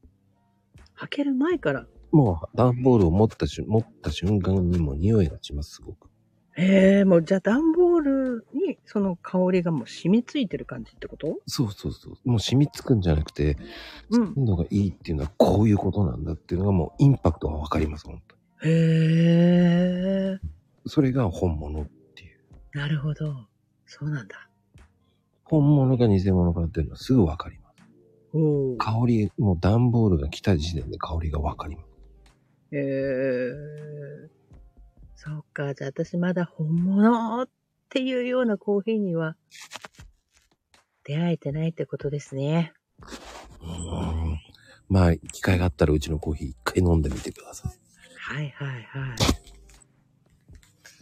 開ける前から？もう段ボールを持ったし持った瞬間にもう匂いがします、すごく。へー。もうじゃあ段ボールにその香りがもう染みついてる感じってこと？そうそうそう。もう染みつくんじゃなくて、うん。鮮度がいいっていうのはこういうことなんだっていうのがもうインパクトがわかります、本当に。へー。それが本物っていう。なるほど。そうなんだ。本物か偽物かっていうのはすぐわかります。おー。香り、もう段ボールが来た時点で香りがわかります。へー。そうか。じゃあ私まだ本物っていうようなコーヒーには出会えてないってことですね。うーん。まあ、機会があったらうちのコーヒー一回飲んでみてください。はいはいは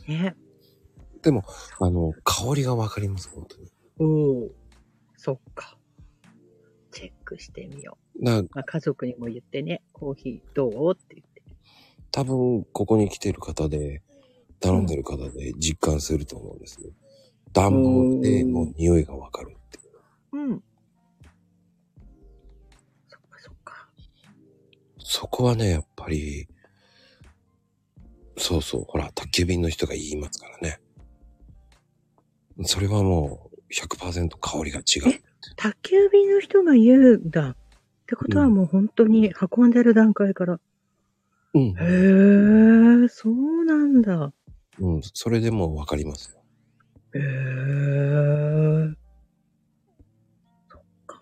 い。ね。でも、あの、香りがわかります、本当に。おー。そっか。チェックしてみよな、う。まあ、家族にも言ってね、コーヒーどう？って言って。多分、ここに来てる方で、頼んでる方で実感すると思うんですね。段ボールでもう匂いがわかるっていう。うん。そっかそっか。そこはね、やっぱり、そうそう、ほら、宅急便の人が言いますからね。それはもう100%香りが違う。宅急便の人が言うんだ。ってことはもう本当に運んでる段階から。うんへ。ー、そうなんだ。うん、それでもうわかりますよ。へー。そっか。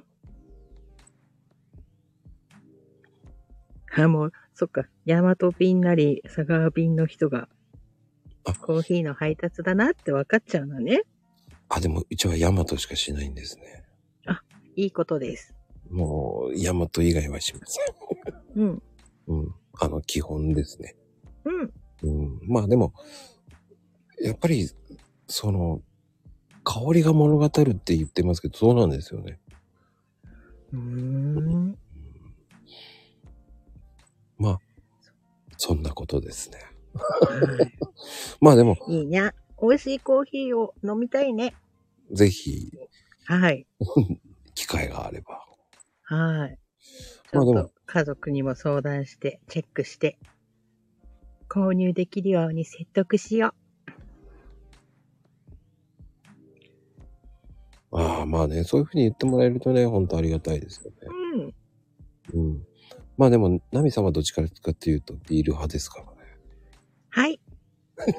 あ、もう、そっか。ヤマト便なり、佐川便の人があ、コーヒーの配達だなって分かっちゃうのね。あ、でもうちはヤマトしかしないんですね。いいことです。もう、ヤマト以外はしません。うん。うん。あの、基本ですね。うん。うん。まあでも、やっぱり、その、香りが物語るって言ってますけど、そうなんですよね。うーん。まあ、そんなことですね。はい <laughs> まあでも、いいね。美味しいコーヒーを飲みたいね。ぜひ、はい。<laughs> 機会があれば。はい。ちょっまあでもと家族にも相談して、チェックして、購入できるように説得しよああ、まあね、そういうふうに言ってもらえるとね、本当ありがたいですよね。う。うん。うん。まあでも、ナミさんはどっちかっていうとビール派ですからね。はい。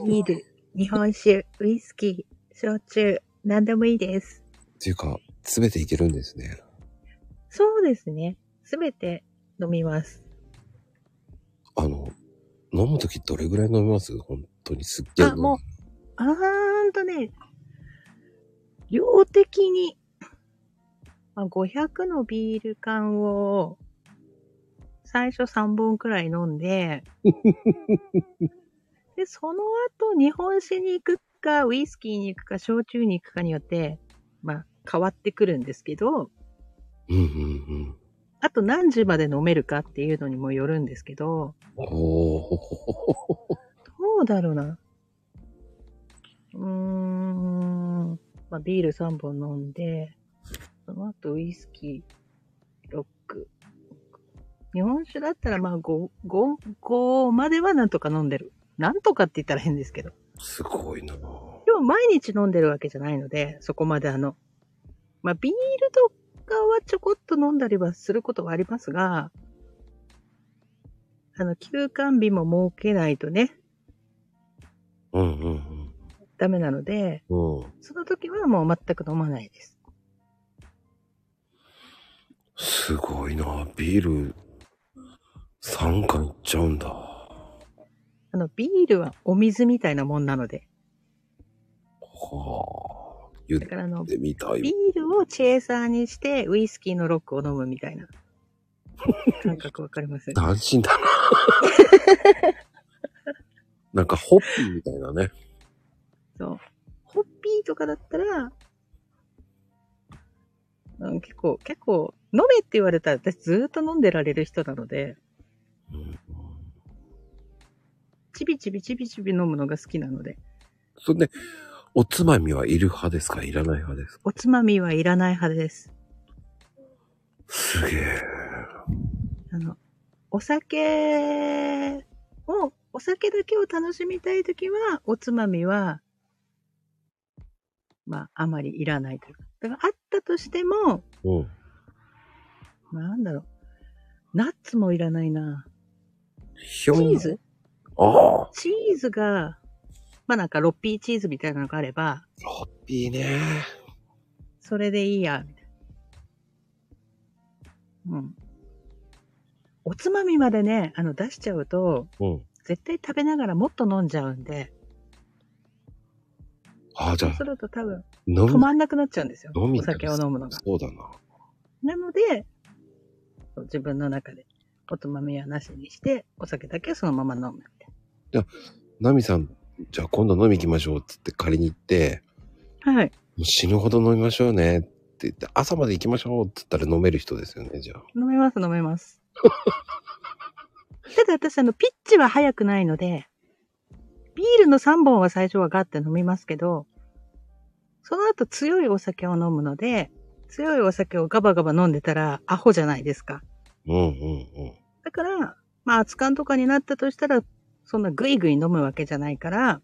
ビール、<laughs> 日本酒、ウイスキー、焼酎、何でもいいです。っていうか、すべていけるんですね。そうですね。すべて飲みます。あの、飲むときどれぐらい飲みます？本当にすっげえ飲あ、もう、あーんとね、量的に、まあ、500のビール缶を、最初3本くらい飲んで、<laughs> で、その後日本酒に行くか、ウイスキーに行くか、焼酎に行くかによって、まあ、変わってくるんですけど、うんうんあと何時まで飲めるかっていうのにもよるんですけど、うん。おー。どうだろうな。うーん。まあ、ビール3本飲んで、その後ウイスキー6。日本酒だったらまあ5、5、5まではなんとか飲んでる。なんとかって言ったら変ですけど。すごいなぁでも毎日飲んでるわけじゃないので、そこまであの、まあビールとかはちょこっと飲んだりはすることはありますが、あの、休館日も設けないとね、うんうんダメなので、うん。うん。その時はもう全く飲まないです。すごいな。ビール3缶いっちゃうんだ。あの、ビールはお水みたいなもんなので。はあ。言からあの、ビ。ールをチェーサーにして、ウイスキーのロックを飲むみたいな感覚わかります？斬新だな。<laughs> なんかホッピーみたいなね。そう。ホッピーとかだったら、うん、結構、結構、飲めって言われたら私ずーっと飲んでられる人なので、うん、ちびちびちびちび飲むのが好きなので、それで、おつまみはいる派ですか？いらない派ですか？おつまみはいらない派です。すげえ。あの、お酒を、お酒だけを楽しみたいときは、おつまみは、まあ、あまりいらないというか。だから、あったとしても、うん。なんだろう。ナッツもいらないな。ひょんチーズ？ああ。チーズが、まあなんか、ロッピーチーズみたいなのがあれば、ホッピーね。それでいいや、みたいな。うん。おつまみまでね、あの、出しちゃうと、うん。絶対食べながらもっと飲んじゃうんで、ああ、じゃあそうす、ると多分。止まんなくなっちゃうんですよ。飲みお酒を飲むのが。そうだな。なので、自分の中で、おつまみはなしにして、お酒だけそのまま飲むみたいナミさん、じゃあ今度飲み行きましょうっつって借りに行って、な。はい。もう死ぬほど飲みましょうねって言って、朝まで行きましょうって言ったら飲める人ですよね、じゃあ。飲めます、飲めます。<laughs> ただ私、あの、ピッチは早くないので、ビールの3本は最初はガッて飲みますけど、その後強いお酒を飲むので、強いお酒をガバガバ飲んでたらアホじゃないですか。うんうんうん。だから、まあ、熱燗とかになったとしたら、そんなグイグイ飲むわけじゃないから、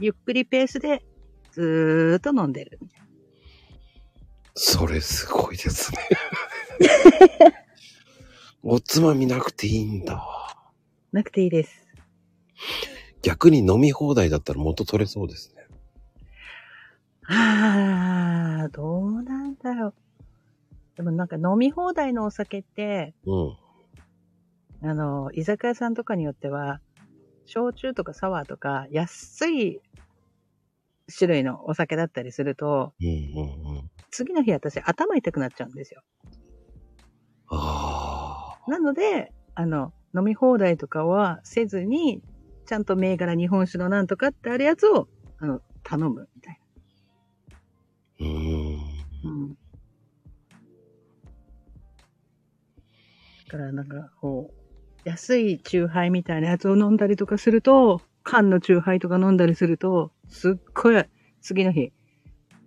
ゆっくりペースでずーっと飲んでる。それすごいですね。<laughs> おつまみなくていいんだ。なくていいです。逆に飲み放題だったら元取れそうですね。あー、どうなんだろう。でもなんか飲み放題のお酒って、うん。あの、居酒屋さんとかによっては、焼酎とかサワーとか、安い種類のお酒だったりすると、うんうんうん。次の日私頭痛くなっちゃうんですよ。ああ。なので、あの、飲み放題とかはせずに、ちゃんと銘柄日本酒のなんとかってあるやつを、あの、頼むみたいうーん。な。うん。だからなんか、こう、安いチューハイみたいなやつを飲んだりとかすると、缶のチューハイとか飲んだりすると、すっごい、次の日、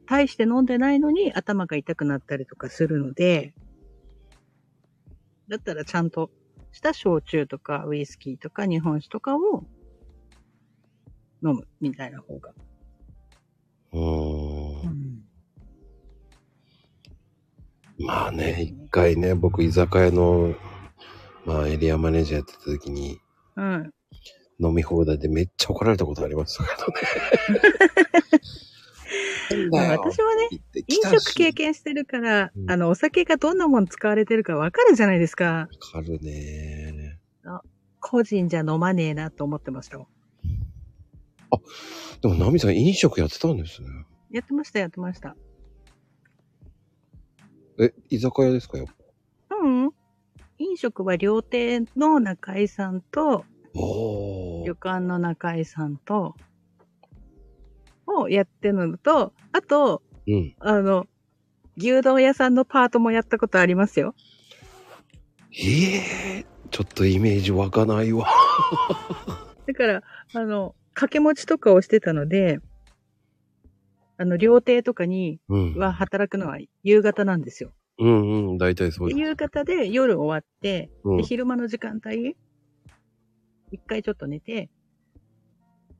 大して飲んでないのに頭が痛くなったりとかするので、だったらちゃんとした焼酎とかウイスキーとか日本酒とかを飲むみたいな方が。うーん。まあね、一回ね、僕居酒屋の、まあエリアマネージャーやってた時に、うん。飲み放題でめっちゃ怒られたことありましたけどね。<laughs> まあなんだよ私はね、言って飲食経験してるから、うんあの、お酒がどんなもの使われてるかわかるじゃないですか。わかるね。個人じゃ飲まねえなと思ってましたもん。でも、ナミさん飲食やってたんですね。やってました、やってました。え、居酒屋ですかよ。うん。飲食は料亭の中井さんと、旅。館の中井さんと、をやってるのと、あと、うん。あの、牛丼屋さんのパートもやったことありますよ。ええちょっとイメージ湧かないわ。<laughs> だから、あの、掛け持ちとかをしてたので、あの、料亭とかにうん。は働くのは夕方なんですよ。うんうん、大体そうです。で夕方で夜終わって、うんで昼間の時間帯、一回ちょっと寝て、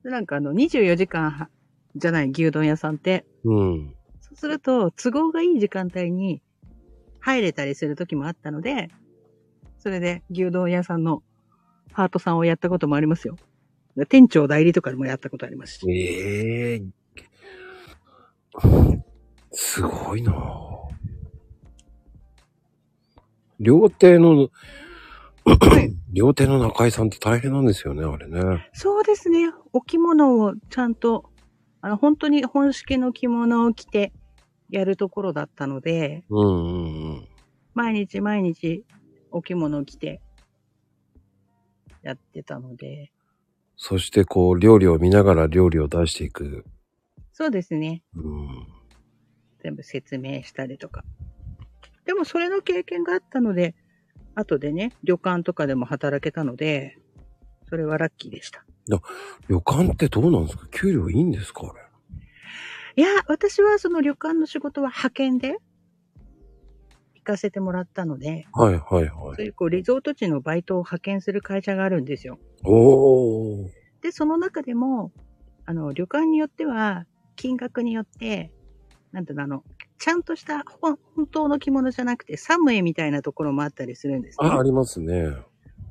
でなんかあの、24時間はじゃない牛丼屋さんって、うん。そうすると、都合がいい時間帯に入れたりする時もあったので、それで牛丼屋さんのパートさんをやったこともありますよ。店長代理とかでもやったことありますし。ええすごいなぁ料亭の、<clears throat> 料亭の中井さんって大変なんですよね、あれね。そうですね。お着物をちゃんと、あの、本当に本式の着物を着てやるところだったので、うんうんうん。毎日毎日お着物を着てやってたので、そしてこう、料理を見ながら料理を出していく。そうですね。うん。全部説明したりとか。でもそれの経験があったので、後でね、旅館とかでも働けたので、それはラッキーでした。旅館ってどうなんですか？給料いいんですか？あれ。いや、私はその旅館の仕事は派遣で行かせてもらったので、はいはいはい。そういうこうリゾート地のバイトを派遣する会社があるんですよ。おー。で、その中でも、あの、旅館によっては、金額によって、なんていうの、あの、ちゃんとした本本当の着物じゃなくて、サムエみたいなところもあったりするんですね。あ、ありますね。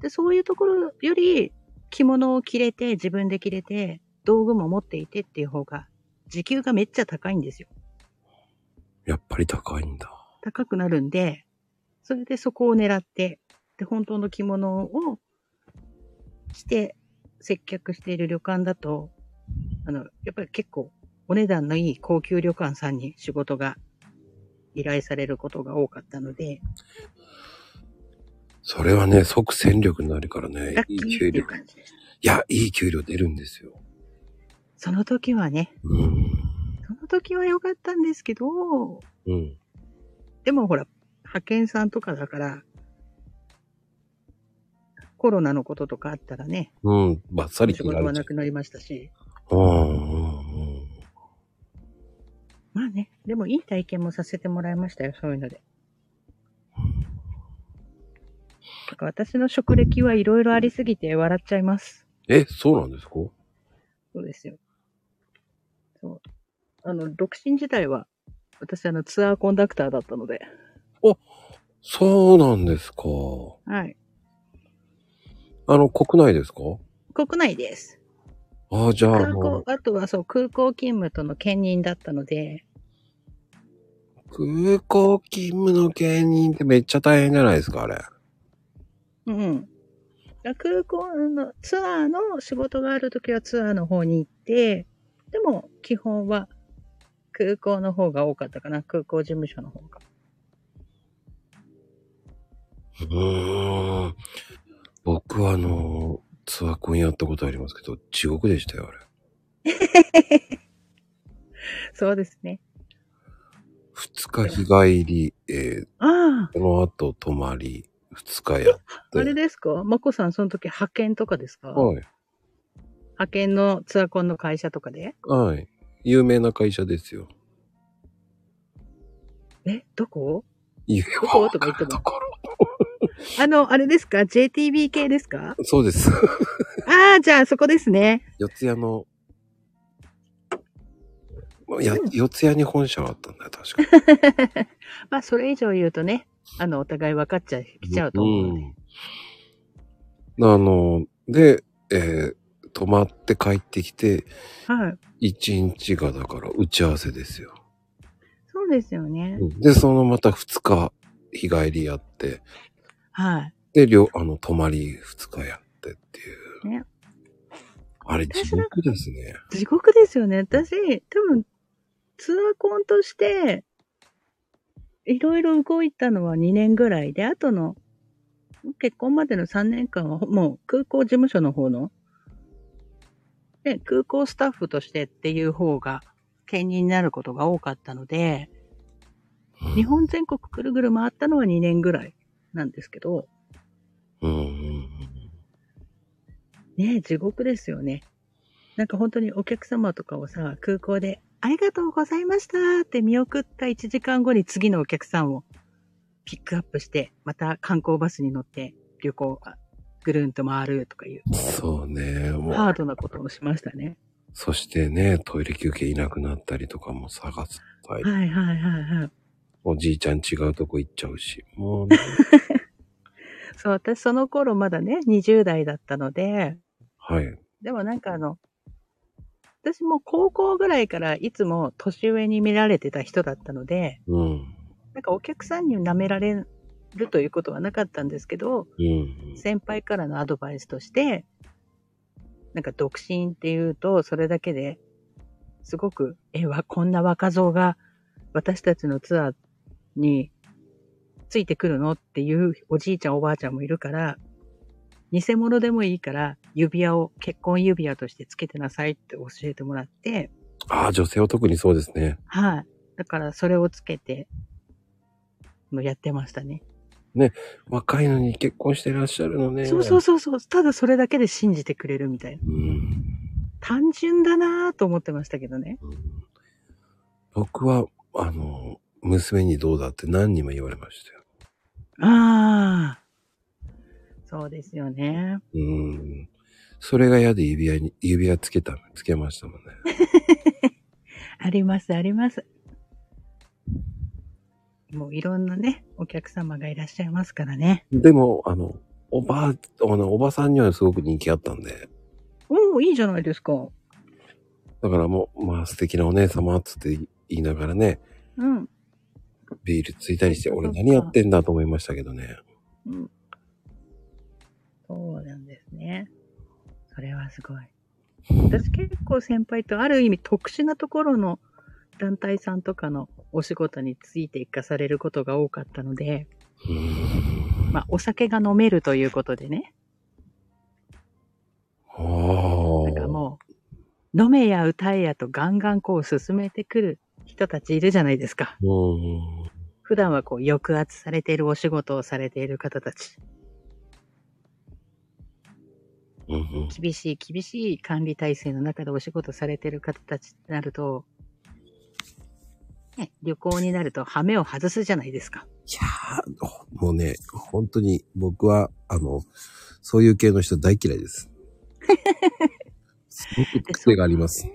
で、そういうところより、着物を着れて、自分で着れて、道具も持っていてっていう方が、時給がめっちゃ高いんですよ。やっぱり高いんだ。高くなるんで、それでそこを狙って、で、本当の着物を着て接客している旅館だと、あの、やっぱり結構お値段のいい高級旅館さんに仕事が依頼されることが多かったので、それはね、即戦力になるからねいい給料。いや、いい給料出るんですよ。その時はね、うん。その時は良かったんですけど、うん。でもほら、派遣さんとかだから、コロナのこととかあったらね、うん。バッサリ仕事はなくなりましたし、う。うん。まあね、でもいい体験もさせてもらいましたよ、そういうので。だから私の職歴はいろいろありすぎて笑っちゃいます。え、そうなんですか？そうですよ。そう。あの、独身時代は、私あのツアーコンダクターだったので、そうなんですか。はい。あの、国内ですか？国内です。ああ、じゃあ、あ空港の、、あとはそう、空港勤務との兼任だったので、空港勤務の芸人ってめっちゃ大変じゃないですか、あれ。うんうん。空港のツアーの仕事があるときはツアーの方に行って、でも基本は空港の方が多かったかな？空港事務所の方が。うーん。僕はあの、ツアーコンやったことありますけど、地獄でしたよ、あれ。<laughs> そうですね。二日日帰り、えー、あその後泊まり、二日やっあ、て。あれですか？まこさんその時派遣とかですか？はい。派遣のツアーコンの会社とかで？はい。有名な会社ですよ。え、どこ？言えどこ？とか言っても。<laughs> あの、あれですか ?JTB 系ですか？そうです。<laughs> ああ、じゃあそこですね。四谷の、や、四谷に本社があったんだよ、確か。<laughs> まあ、それ以上言うとね、あの、お互い分かっちゃい、きちゃうと思うので。うん。あの、で、えー泊まって帰ってきて、はい。一日がだから打ち合わせですよ。そうですよね。で、そのまた二日日帰りやって、はい。で、両、あの、泊まり二日やってっていう。ねあれ、地獄ですね。地獄ですよね。私、多分、ツアーコンとして、いろいろ動いたのは2年ぐらいで、あとの、結婚までの3年間は、もう空港事務所の方の、で、空港スタッフとしてっていう方が、兼任になることが多かったので、うん日本全国ぐるぐる回ったのは2年ぐらいなんですけど。ねえ、地獄ですよね。なんか本当にお客様とかをさ、空港で、ありがとうございましたって見送った1時間後に次のお客さんをピックアップして、また観光バスに乗って旅行、あぐるんと回るとかいう、そうね。もう、ハードなことをしましたね。そしてね、トイレ休憩いなくなったりとかも探す。はい。はいはいはいはい。おじいちゃん違うとこ行っちゃうし。もうね、<laughs> そう、私その頃まだね、20代だったので、はい。でもなんかあの、私も高校ぐらいからいつも年上に見られてた人だったので、うん。なんかお客さんに舐められるということはなかったんですけど、うん。先輩からのアドバイスとして、なんか独身っていうと、それだけで、すごく、え、わ、こんな若造が私たちのツアーについてくるのっていうおじいちゃんおばあちゃんもいるから、偽物でもいいから指輪を結婚指輪としてつけてなさいって教えてもらって、ああ、女性は特にそうですね。はい。だからそれをつけて、やってましたね。若いのに結婚してらっしゃるのね。そうそうそうそう。ただそれだけで信じてくれるみたいな。うん。単純だなぁと思ってましたけどね。僕は、あの、娘にどうだって何人も言われましたよ。ああ。そうですよね。うん。それが嫌で指輪に、指輪つけた、つけましたもんね。<laughs> あります、あります。もういろんなね、お客様がいらっしゃいますからね。でも、あの、おばあ、あの、おばさんにはすごく人気あったんで、おお、いいじゃないですか。だからもう、まあ素敵なお姉様っつって言いながらね、うん。ビールついたりして、俺何やってんだと思いましたけどね。うん。そうなんですね。それはすごい。<laughs> 私結構先輩とある意味特殊なところの団体さんとかのお仕事についていかされることが多かったので。まあお酒が飲めるということでね。なんかもう、飲めや歌えやとガンガンこう進めてくる人たちいるじゃないですか。うん。普段はこう抑圧されているお仕事をされている方たち。厳しい厳しい管理体制の中でお仕事されている方たちってなると、ね、旅行になると羽目を外すじゃないですか。いやー、もうね、本当に僕は、あの、そういう系の人大嫌いです。<laughs> すごく癖があります。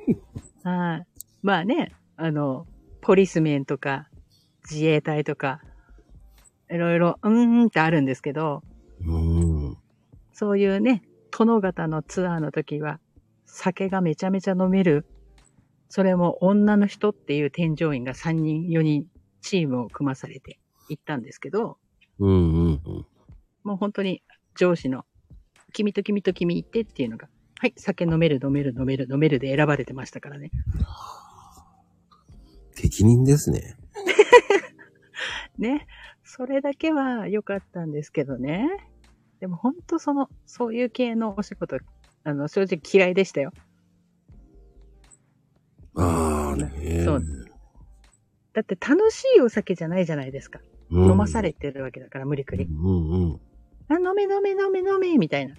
はい。まあね、あの、ポリスメンとか、自衛隊とか、いろいろ、うーんってあるんですけど、うん。そういうね、殿方のツアーの時は、酒がめちゃめちゃ飲める、それも女の人っていう添乗員が3人、4人、チームを組まされて行ったんですけど、うんうんうん。もう本当に上司の、君と君と君行ってっていうのが、はい、酒飲める飲める飲める飲めるで選ばれてましたからね。適任ですね。<laughs> ね。それだけは良かったんですけどね。でも本当その、そういう系のお仕事、あの、正直嫌いでしたよ。ああね。そうだって楽しいお酒じゃないじゃないですか。うん飲まされてるわけだから無理くり。うんうん。あ、飲め飲め飲め飲めみたいな。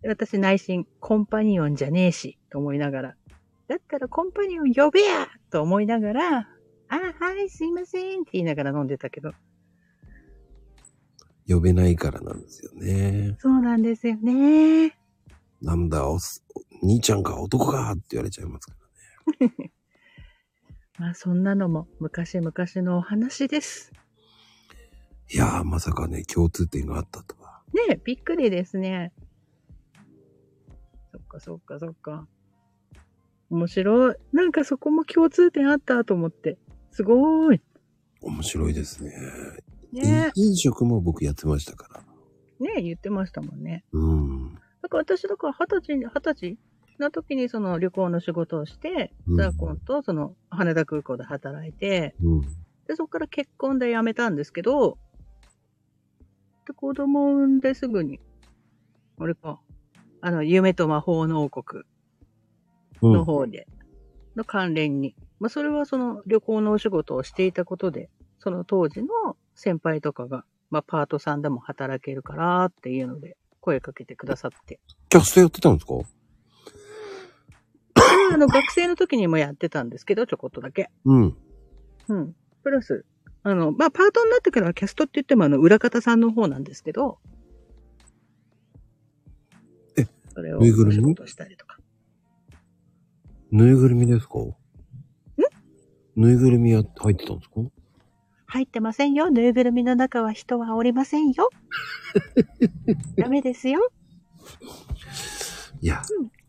で私内心、コンパニオンじゃねえし、と思いながら。だったらコンパニオン呼べやと思いながら、あ、はい、すいませんって言いながら飲んでたけど。呼べないからなんですよね。そうなんですよね。なんだ、おす兄ちゃんか男かって言われちゃいますから。まあそんなのも昔々のお話です。いやー、まさかね、共通点があったとは。ねえ、びっくりですね。そっかそっかそっか。面白い。なんかそこも共通点あったと思って。すごーい。面白いですね。ね飲食も僕やってましたから。え、ねえ、言ってましたもんね。うん。だから私、だから二十歳、二十歳の時にその旅行の仕事をして、うんザーコンとその羽田空港で働いて、うん。で、そこから結婚で辞めたんですけど、で、子供を産んですぐに、あれか、あの、夢と魔法の王国うんの方で、の関連に、まあ、それはその旅行のお仕事をしていたことで、その当時の先輩とかが、まあ、パートさんでも働けるからっていうので、声かけてくださって。キャストやってたんですか？あの、学生の時にもやってたんですけど、ちょこっとだけ。うん。うん。プラス、あの、まあ、パートになってからはキャストって言っても、あの、裏方さんの方なんですけど、え、それをぬいぐるみ？したりとか。ぬいぐるみですか？ん？ぬいぐるみや入ってたんですか？入ってませんよ。ぬいぐるみの中は人はおりませんよ。<laughs> ダメですよ。いや、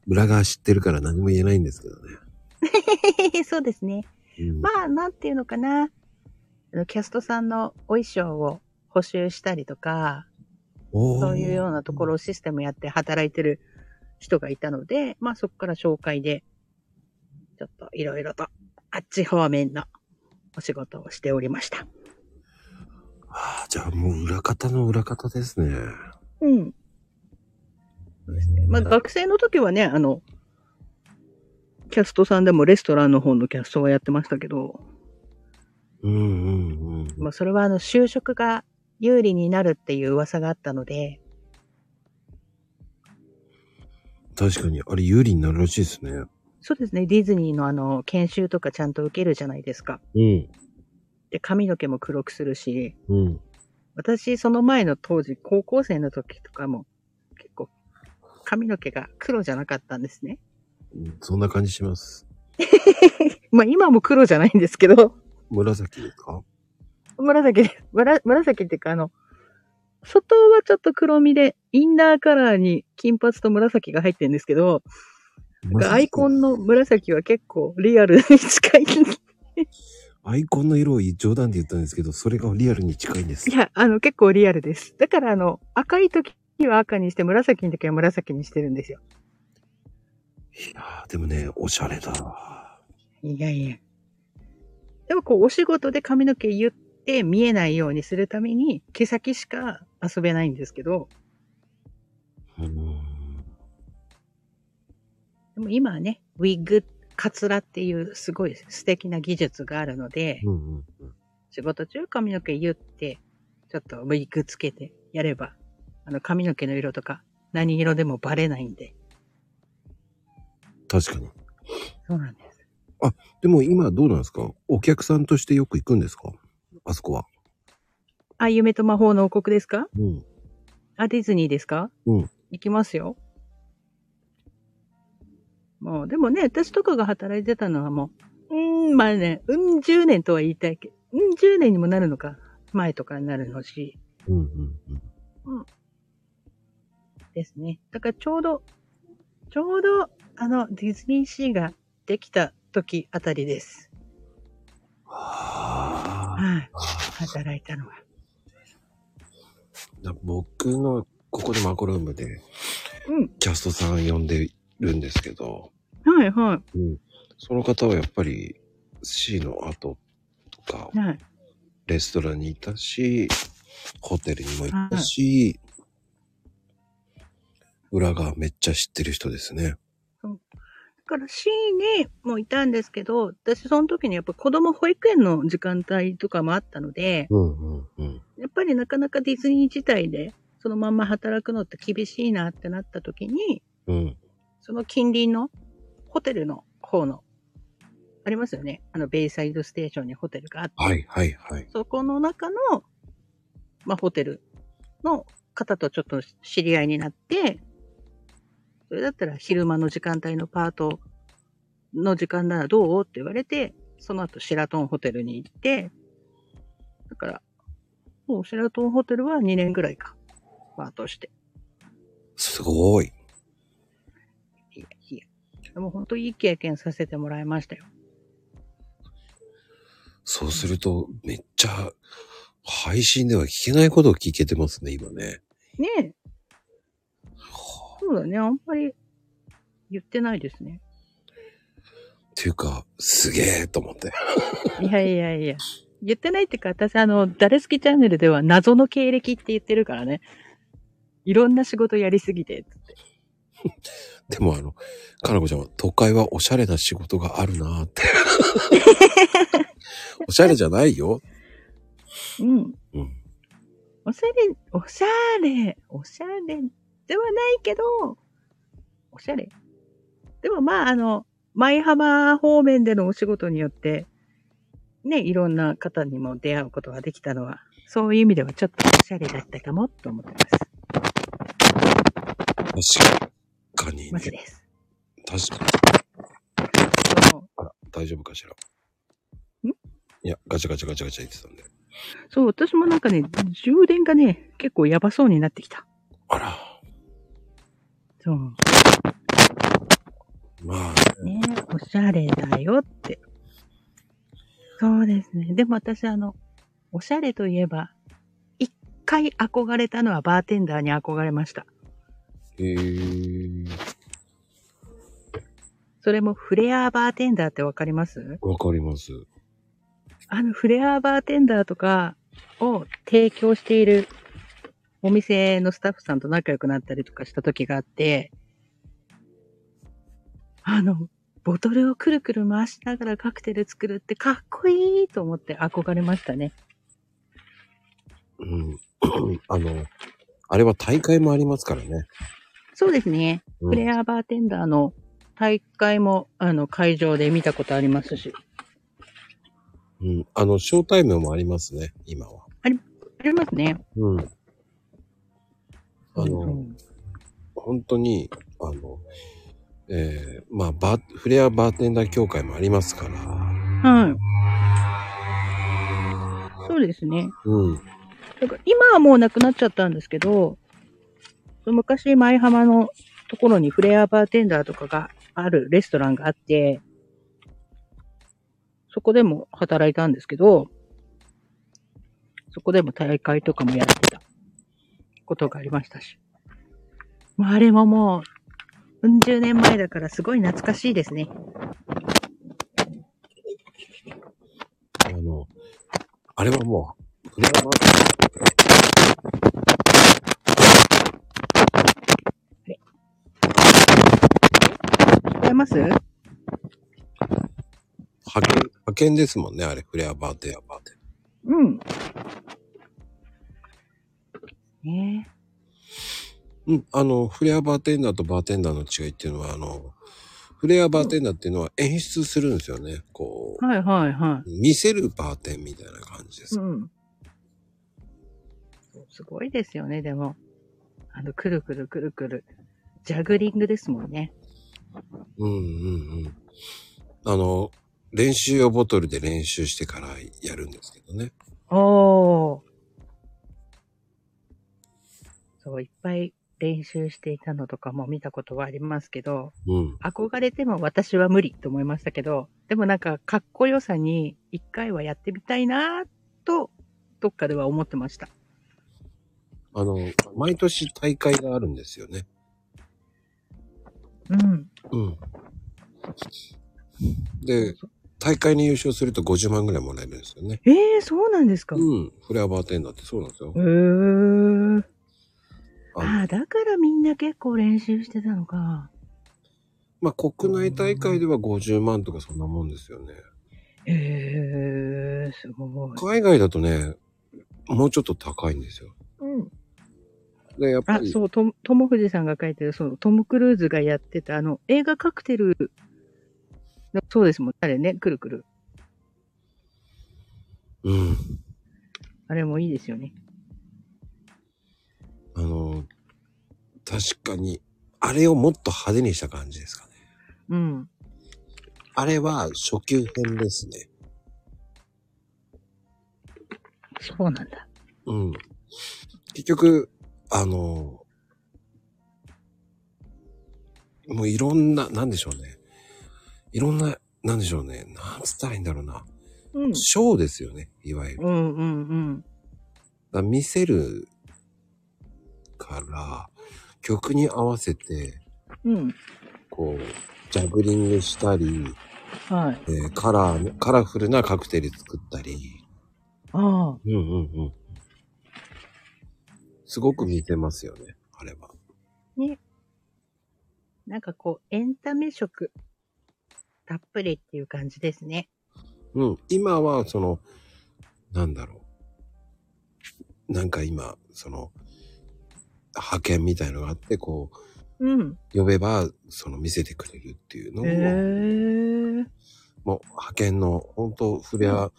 裏側知ってるから何も言えないんですけどね。<laughs> そうですね。うん、まあ、なんていうのかな。キャストさんのお衣装を補修したりとか、そういうようなところをシステムやって働いてる人がいたので、まあそこから紹介で、ちょっといろいろとあっち方面のお仕事をしておりました。ああ、じゃあもう裏方の裏方ですね。うん。そうですね。まあ学生の時はね、あの、キャストさんでもレストランの方のキャストはやってましたけど、うんうんうん。まあそれはあの就職が有利になるっていう噂があったので、確かに、あれ有利になるらしいですね。そうですね、ディズニーのあの研修とかちゃんと受けるじゃないですか。うん。で、髪の毛も黒くするし、うん。私、その前の当時、高校生の時とかも、髪の毛が黒じゃなかったんですね。そんな感じします。<laughs> まあ、今も黒じゃないんですけど、紫ですか？紫で、むら紫っていうか、あの、外はちょっと黒みで、インナーカラーに金髪と紫が入ってるんですけど、アイコンの紫は結構リアルに近い。<laughs> アイコンの色を冗談で言ったんですけど、それがリアルに近いんですい。や、あの、結構リアルです。だから、あの、赤い時は赤にして、紫の時は紫にしてるんですよ。いやー、でもね、おしゃれだわ。いやいや。でもこう、お仕事で髪の毛言って見えないようにするために、毛先しか遊べないんですけど、うーん。でも今はね、ウィッグ、カツラっていうすごい素敵な技術があるので、うんうんうん。仕事中髪の毛言って、ちょっとウィッグつけてやれば、あの髪の毛の色とか何色でもバレないんで。確かに。そうなんです。でも今どうなんですか？お客さんとしてよく行くんですか？あそこは。あ、夢と魔法の王国ですか？うん。あ、ディズニーですか？うん。行きますよ。もう、でもね、私とかが働いてたのはもう、うーん、まあね、うん、10年とは言いたいけど、うん、10年にもなるのか、前とかになるのし、うんうんうん。ですね。だからちょうど、ちょうど、あの、ディズニーシーができた時あたりです。はあ。はい。働いたのは。だ僕のここでマコルームでうん。キャストさん呼んでるんですけど、はい、はうん、その方はやっぱり C の後とかい。はい。レストランにいたしホテルにも行ったし、裏がめっちゃ知ってる人ですね。だから C にもいたんですけど、私その時にやっぱ子供保育園の時間帯とかもあったので、うんうんうん。やっぱりなかなかディズニー自体でそのまんま働くのって厳しいなってなった時に、うん。その近隣のホテルの方の、ありますよね？あの、ベイサイドステーションにホテルがあって、はいはいはい。そこの中の、まあ、ホテルの方とちょっと知り合いになって、それだったら昼間の時間帯のパートの時間ならどう？って言われて、その後シェラトンホテルに行って、だから、もうシェラトンホテルは2年ぐらいか、パートして。すごい。いやいや。でも本当いい経験させてもらいましたよ。そうするとめっちゃ配信では聞けないことを聞けてますね、今ね。ねえ。そうだね。あんまり言ってないですね。っていうか、すげえと思って。いやいやいや。言ってないっていうか、私、あの、誰好きチャンネルでは謎の経歴って言ってるからね。いろんな仕事やりすぎて、つって。でもあの、かなこちゃんは都会はおしゃれな仕事があるなーって。<laughs> おしゃれじゃないよ。うん。うん。おしゃれ、おしゃれ、おしゃれではないけど、おしゃれ。でもまあ、あの、舞浜方面でのお仕事によって、ね、いろんな方にも出会うことができたのは、そういう意味ではちょっとおしゃれだったかもと思ってます。確かにね。マジです。確かに。あら、大丈夫かしら？ん？いや、ガチャガチャガチャガチャ言ってたんで。そう、私もなんかね、充電がね、結構やばそうになってきた。あら。そう。まあ、ねおしゃれだよって。そうですね。でも私あの、おしゃれといえば、一回憧れたのはバーテンダーに憧れました。へえ。それもフレアバーテンダーってわかります？わかります。あのフレアバーテンダーとかを提供しているお店のスタッフさんと仲良くなったりとかした時があって、あの、ボトルをくるくる回しながらカクテル作るってかっこいいと思って憧れましたね。うん。<coughs> あの、あれは大会もありますからね。そうですね。うんフレアバーテンダーの大会も、あの、会場で見たことありますし。うん。あの、ショータイムもありますね、今は。ありますね。うん。あうの、ん本当に、あの、えー、まあ、バー、フレアバーテンダー協会もありますから。はい。そうですね。うん。だから今はもうなくなっちゃったんですけど、昔、舞浜のところにフレアバーテンダーとかがあるレストランがあって、そこでも働いたんですけど、そこでも大会とかもやってたことがありましたし。まあ、あれももう、うん十年前だからすごい懐かしいですね。あの、あれはもう、フレアバー聞こえます？派遣、派遣ですもんね、あれ、フレアバーテンダーバーテン。うん。ねうん、あの、フレアバーテンダーとバーテンダーの違いっていうのは、あの、フレアバーテンダーっていうのは演出するんですよね。こはいはいはう、見せるバーテンみたいな感じでい。す。うん。すごいですよね、でも。あの、くるくるくるくる。ジャグリングですもんね。うんうんうん。あの、練習用ボトルで練習してからやるんですけどね。おー。そう、いっぱい練習していたのとかも見たことはありますけど、うん。憧れても私は無理と思いましたけど、でもなんかかっこよさに一回はやってみたいなぁと、どっかでは思ってました。あの、毎年大会があるんですよね。うん。うん。で、大会に優勝すると50万ぐらいもらえるんですよね。ええー、そうなんですか、うん。フレアバーテンダーってそうなんですよへ。ー。あああ、だからみんな結構練習してたのか。まあ、国内大会では50万とかそんなもんですよね。へえー、すごい。海外だとね、もうちょっと高いんですよ。うん。で、やっぱあ、り、そう、と、ともふじさんが書いてる、その、トム・クルーズがやってた、あの、映画カクテルの、そうですもん。あれね、くるくる。うん。あれもいいですよね。あの、確かに、あれをもっと派手にした感じですかね。うん。あれは初級編ですね。そうなんだ。うん。結局、あの、もういろんな、なんでしょうね。いろんな、なんでしょうね。なんつったらいいんだろうな。うん。ショーですよね。いわゆる。うんうんうん。ら見せるから、曲に合わせて、うん。こう、ジャグリングしたり、はい。えーカラー、カラフルなカクテル作ったり、ああ。うんうんうん。すごく見てますよね、あれは。ね。なんかこう、エンタメ色、たっぷりっていう感じですね。うん。今は、その、なんだろう。なんか今、その、派遣みたいのがあって、こうん。う、呼べば、その見せてくれるっていうのへを、え。もう派遣の、本当フレア、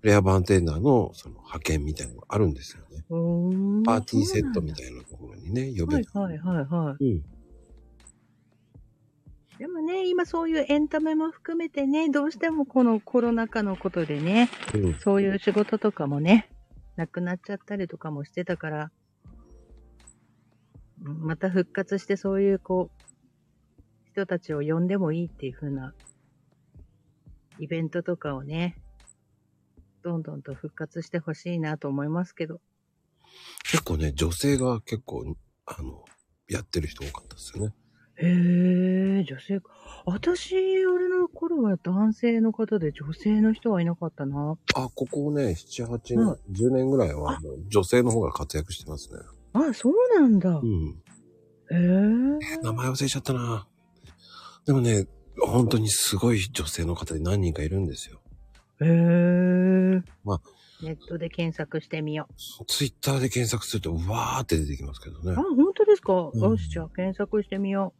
フレアバーテンダーの、その派遣みたいなのがあるんですよね。うーんパーティーセットみいたいなところにね、呼べば。はいはいはいはい。うん。でもね、今そういうエンタメも含めてね、どうしてもこのコロナ禍のことでね、うん。そういう仕事とかもね、亡くなっちゃったりとかもしてたから、うんまた復活してそういうこう、人たちを呼んでもいいっていう風なイベントとかをね、どんどんと復活してほしいなと思いますけど。結構ね、女性が結構、あの、やってる人多かったですよね。へえ、女性か。私、俺の頃は男性の方で女性の人はいなかったな。あ、ここね、7、8うん年、10年ぐらいは女性の方が活躍してますね。あ、そうなんだ。うん。へえ。名前忘れちゃったな。でもね、本当にすごい女性の方で何人かいるんですよ。へえ。まあネットで検索してみよツイッターで検索すると、うわーって出てきますけどねう。あ、。本当ですか、うんよし、じゃあ検索してみよ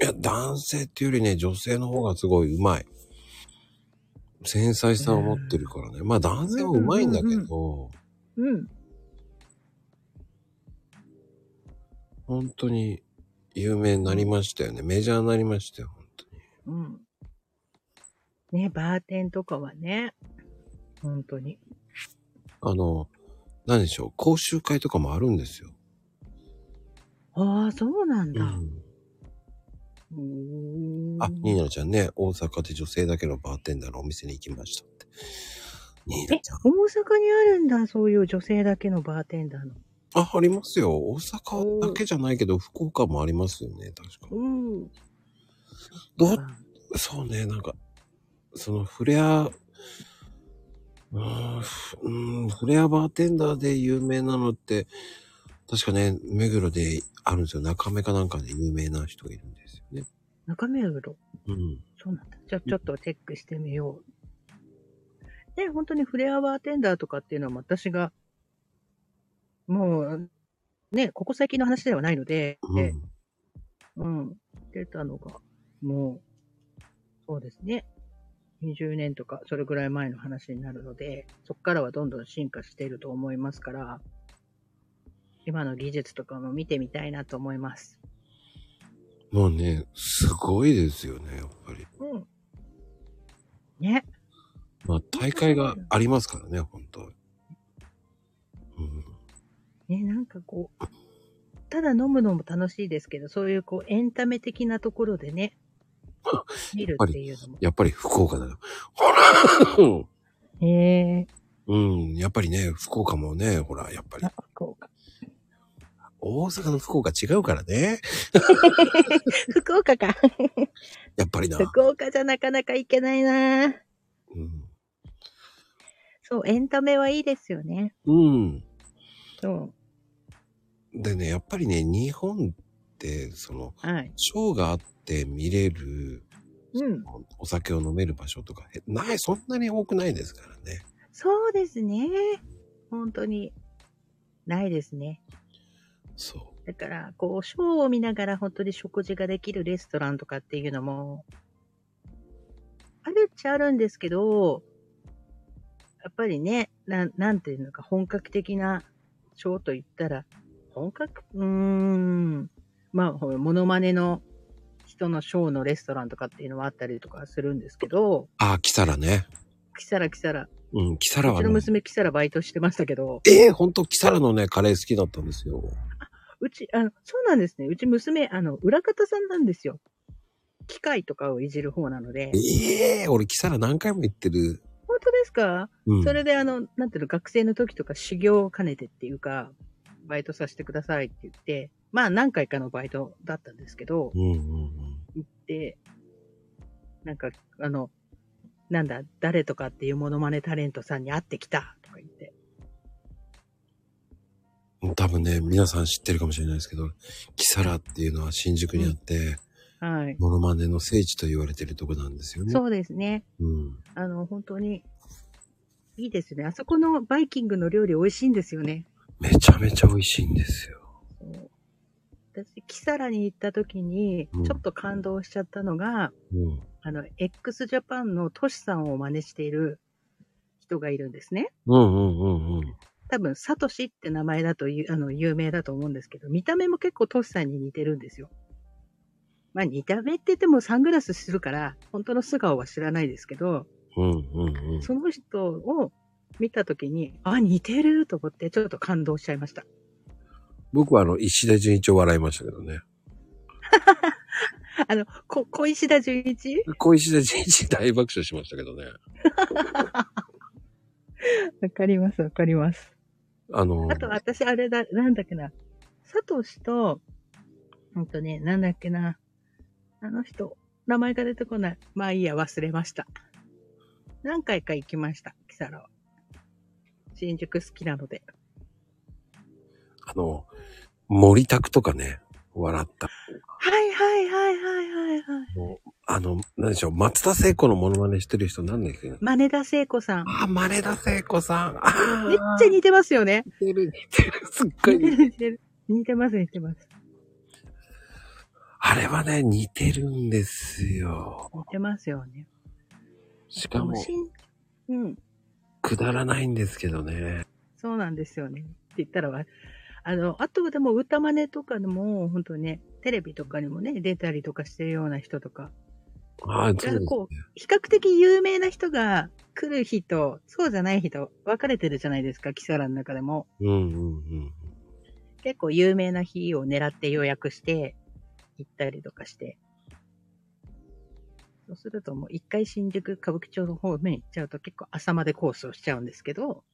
いや、男性っていうよりね、女性の方がすごい上手い。繊細さを持ってるからね。まあ男性は上手いんだけど、う。うん。本当に有名になりましたよね。メジャーになりましたよ、本当に。うん。ね、バーテンとかはね、本当に。あの、何でしょう、講習会とかもあるんですよ。ああ、そうなんだ。うん。うーんあ、ニーナちゃんね、大阪で女性だけのバーテンダーのお店に行きましたって。ニーえナちゃん。、大阪にあるんだ、そういう女性だけのバーテンダーの。あ、ありますよ。大阪だけじゃないけど、福岡もありますよね、確か。うん。どそうね、なんか、そのフレア、うーんふうん、フレアバーテンダーで有名なのって、確かね、目黒であるんですよ。中目かなんかで有名な人がいるんですよね。中目黒？うん。そうなんだ。じゃあちょっとチェックしてみよう。で、本当にフレアバーテンダーとかっていうのは私が、もう、ね、ここ最近の話ではないので、うん。うん、出たのが、もう、そうですね。20年とか、それぐらい前の話になるので、そこからはどんどん進化していると思いますから、今の技術とかも見てみたいなと思います。もうね、すごいですよね、やっぱり。うん。ね。まあ、大会がありますからね、本当うん。ね、なんかこう、ただ飲むのも楽しいですけど、そういうこう、エンタメ的なところでね、<laughs> 見るっていうのも。やっぱり福岡だよ。ほ <laughs> らへえうん、やっぱりね、福岡もね、ほら、やっぱりあ、福岡。大阪の福岡違うからね。<laughs> 福岡か。やっぱりな。福岡じゃなかなか行けないなうん。そう、エンタメはいいですよね。うん。そでね、やっぱりね、日本って、その、う。はい。ショーがあって見れる、うん。お酒を飲める場所とか、えない、そんなに多くないですからね。そうですね。本当に。ないですね。そだから、こう、ショーを見ながら本当に食事ができるレストランとかっていうのも、あるっちゃあるんですけど、やっぱりね、なん、なんていうのか、本格的なショーと言ったら、本格、うーん、まあ、モノマネの人のショーのレストランとかっていうのはあったりとかするんですけど、う。あ、キサラね。キサラキサラ。うん、キサラうちのはね。娘キサラバイトしてましたけど、ええほんと、キサラのね、カレー好きだったんですよ。うち、あの、そうなんですね。うち娘、あの、裏方さんなんですよ。機械とかをいじる方なので。ええ俺、キサラ何回も行ってる。本当ですか、うん。それであの、なんていうの、学生の時とか修行を兼ねてっていうか、バイトさせてくださいって言って、まあ何回かのバイトだったんですけど、うんうんうん。行って、なんか、あの、なんだ、誰とかっていうモノマネタレントさんに会ってきたとか言って。多分ね、皆さん知ってるかもしれないですけど、キサラっていうのは新宿にあって、はい。モノマネの聖地と言われてるとこなんですよね。そうですね。うん。あの、本当に、いいですね。あそこのバイキングの料理美味しいんですよね。めちゃめちゃ美味しいんですよ。私、キサラに行った時にうん、ちょっと感動しちゃったのが、うん。あの、x ジャパンのトシさんを真似している人がいるんですね。うんうんうんうん。多分、サトシって名前だという、あの、有名だと思うんですけど、見た目も結構トシさんに似てるんですよ。まあ、似た目って言ってもサングラスするから、本当の素顔は知らないですけど、うんうんうん。その人を見たときに、あ、似てると思ってちょっと感動しちゃいました。僕はあの、石田純一を笑いましたけどね。<laughs> あの、こ、小石田純一？小石田純一大爆笑しましたけどね。<laughs> わかります、わかります。あの、あと私あれだ、なんだっけな。サトシと、ほんとね、なんだっけな。あの人、名前が出てこない。まあいいや、忘れました。何回か行きました、キサラは。新宿好きなので。あの、森拓とかね、笑った。はいはいはいはいはいはい。あの、なんでしょう、松田聖子のモノマネしてる人なんだっけ真田聖子さん。あ、真田聖子さん。あめっちゃ似てますよね。似てる、似てる、すっごい似てる。似てる。似てます、似てます。あれはね、似てるんですよ。似てますよね。しかも、うん。くだらないんですけどね。そうなんですよね。って言ったらわ、あの、あとでも歌真似とかでも、本当にね、テレビとかにもね、出たりとかしてるような人とか、ああ、そうですね。こう、比較的有名な人が来る日と、そうじゃない日と分かれてるじゃないですか、キサラの中でも。うんうんうん。結構有名な日を狙って予約して、行ったりとかして。そうするともう一回新宿歌舞伎町の方面行っちゃうと結構朝までコースをしちゃうんですけど、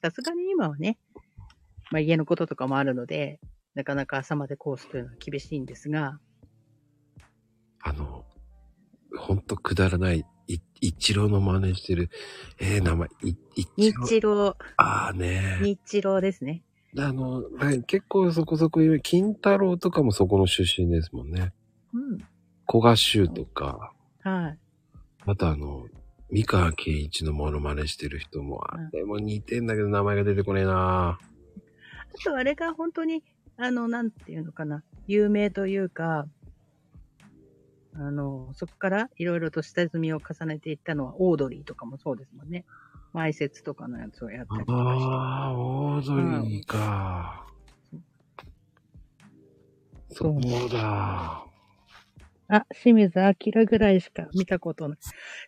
さすがに今はね、まあ家のこととかもあるので、なかなか朝までコースというのは厳しいんですが、あの、ほんとくだらない、い一郎の真似してる、えー、名前、い、一郎。ああね。日郎ですね。あの、はい結構そこそこ有名、金太郎とかもそこの出身ですもんね。うん。古賀修とか、はい。あとあの、三河健一のモノマネしてる人も、あれも似てんだけど名前が出てこねえなあとあれが本当に、あの、なんていうのかな、有名というか、あの、そこからいろいろと下積みを重ねていったのは、オードリーとかもそうですもんね。埋設とかのやつをやったりとかして。ああ、オードリーか。そうだ。あ、清水明ぐらいしか見たことない。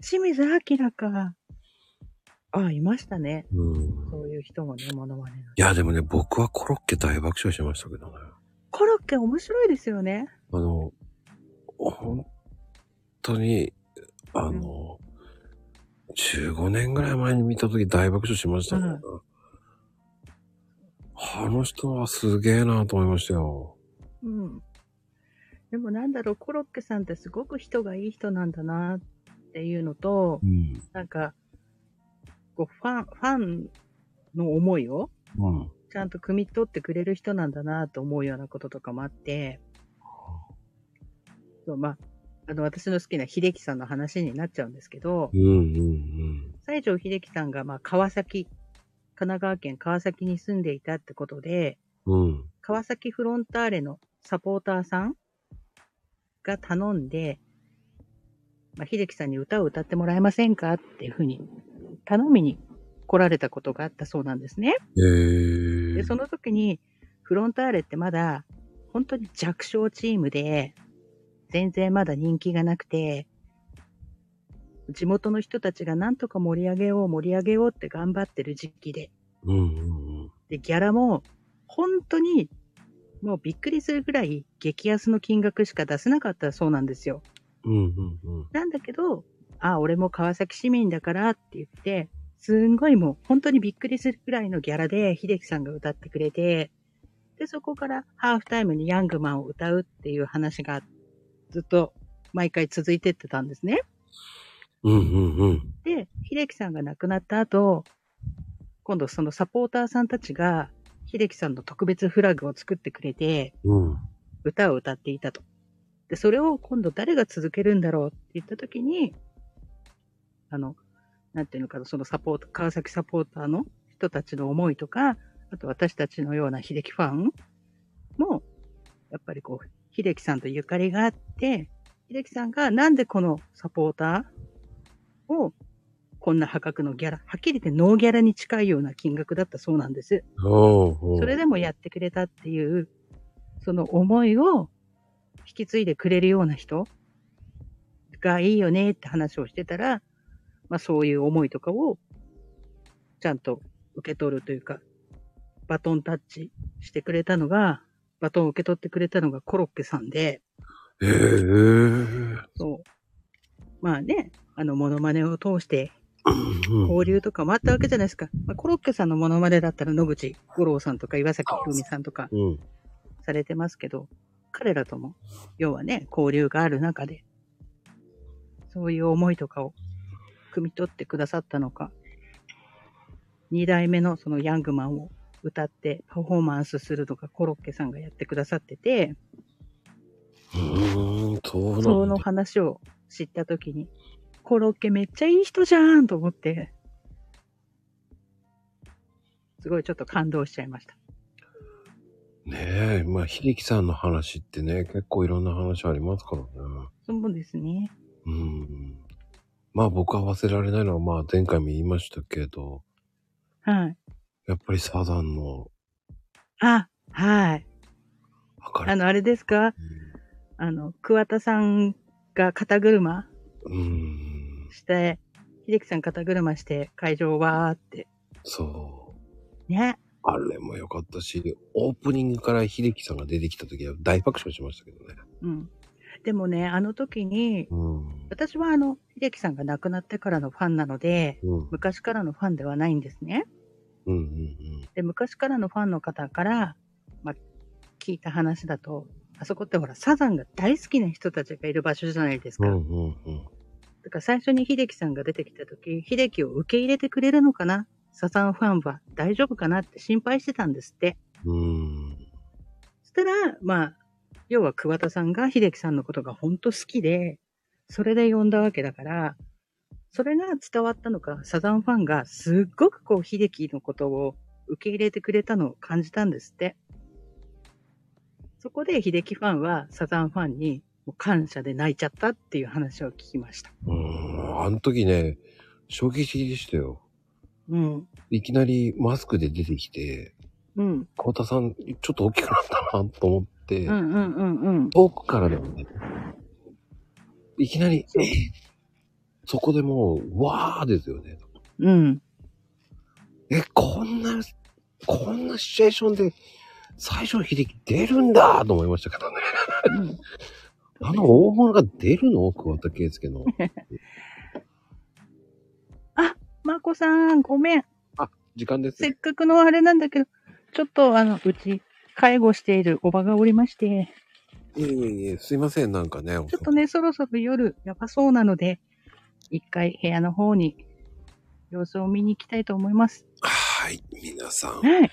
清水明か。あ、いましたね。うん。そういう人もね、モノマネの。いや、でもね、僕はコロッケ大爆笑しましたけどね。コロッケ面白いですよね。あの、本当に、あの、15年ぐらい前に見た時大爆笑しましたから、うんあの人はすげえなと思いましたよ。うん。でもなんだろう、コロッケさんってすごく人がいい人なんだなっていうのとう、ん。なんか、こう、ファン、ファンの思いをうん。ちゃんと汲み取ってくれる人なんだなと思うようなこととかもあって、そう、まあ、あの、私の好きな秀樹さんの話になっちゃうんですけど、うんうん西城秀樹さんが、まあ、川崎、神奈川県川崎に住んでいたってことで、うん。うん。川崎フロンターレのサポーターさんが頼んで、まあ、秀樹さんに歌を歌ってもらえませんかっていうふうに頼みに来られたことがあったそうなんですね。へえで、その時に、フロンターレってまだ、本当に弱小チームで、全然まだ人気がなくて、地元の人たちがなんとか盛り上げよう盛り上げようって頑張ってる時期で、うんうん。で、ギャラも、本当に、もうびっくりするぐらい激安の金額しか出せなかったそうなんですよ。うん。うんうんうん。なんだけど、あ、俺も川崎市民だからって言って、すんごいもう本当にびっくりするぐらいのギャラで秀樹さんが歌ってくれて、で、そこからハーフタイムにヤングマンを歌うっていう話がずっと毎回続いてってたんですね。うんうんうん。で、秀樹さんが亡くなった後、今度そのサポーターさんたちが秀樹さんの特別フラグを作ってくれて、うん。歌を歌っていたと。で、それを今度誰が続けるんだろうって言った時に、あの、なんていうのかな、そのサポート、川崎サポーターの人たちの思いとか、あと私たちのような秀樹ファンも、やっぱりこう、秀樹さんとゆかりがあって、秀樹さんがなんでこのサポーターをこんな破格のギャラ、はっきり言ってノーギャラに近いような金額だったそうなんです。それでもやってくれたっていう、その思いを引き継いでくれるような人がいいよねって話をしてたら、まあそういう思いとかをちゃんと受け取るというか、バトンタッチしてくれたのが、バトンを受け取ってくれたのがコロッケさんで、へえ。そう。まあね、あの、モノマネを通してうん交流とかもあったわけじゃないですか。まあ、コロッケさんのモノマネだったら野口五郎さんとか岩崎宏美さんとかうん。されてますけど、彼らとも、要はね、交流がある中で、そういう思いとかを汲み取ってくださったのか、二代目のそのヤングマンを歌ってパフォーマンスするのがコロッケさんがやってくださってて、うーん、そう。その話を知ったときに、コロッケめっちゃいい人じゃんと思って、すごいちょっと感動しちゃいました。ねえ、まあ、秀樹さんの話ってね、結構いろんな話ありますからね。そうですね。うん。まあ僕は忘れられないのは、まあ前回も言いましたけど、はい。やっぱりサザンのあ、はい。明るい。あの、あれですか？あの、桑田さんが肩車？うん。して、秀樹さん肩車して会場わーって。そう。ね。あれも良かったし、オープニングから秀樹さんが出てきた時は大爆笑しましたけどね。うん。でもね、あの時に、うん。私はあの、秀樹さんが亡くなってからのファンなので、うん。昔からのファンではないんですね。うんうんで、昔からのファンの方から、まあ、聞いた話だと、あそこってほら、サザンが大好きな人たちがいる場所じゃないですか。うん。うんうんうん。だから最初に秀樹さんが出てきた時、秀樹を受け入れてくれるのかな？サザンファンは大丈夫かなって心配してたんですって。うん。そしたら、まあ、要は桑田さんが秀樹さんのことが本当好きで、それで呼んだわけだから、それが伝わったのか、サザンファンがすっごくこう、秀樹のことを受け入れてくれたのを感じたんですって。そこで秀樹ファンはサザンファンに感謝で泣いちゃったっていう話を聞きました。うん。あの時ね、衝撃的でしたよ。うん。いきなりマスクで出てきて、うん。小田さん、ちょっと大きくなったなと思って、うんうんうんうん。遠くからでもね、いきなり、えそこでもう、わーですよね。うん。え、こんな、こんなシチュエーションで、最初秀樹出るんだと思いましたけどね。うんあの大物が出るの？桑田佳祐の。<laughs> まこさん、ごめん。時間ですせっ。かくのあれなんだけど、ちょっとあの、うち、介護しているおばがおりまして、いえいえいえ、すいません、なんかね。ちょっとね、そろそろ夜やばそうなので、一回部屋の方に様子を見に行きたいと思います。はい、皆さん、はい。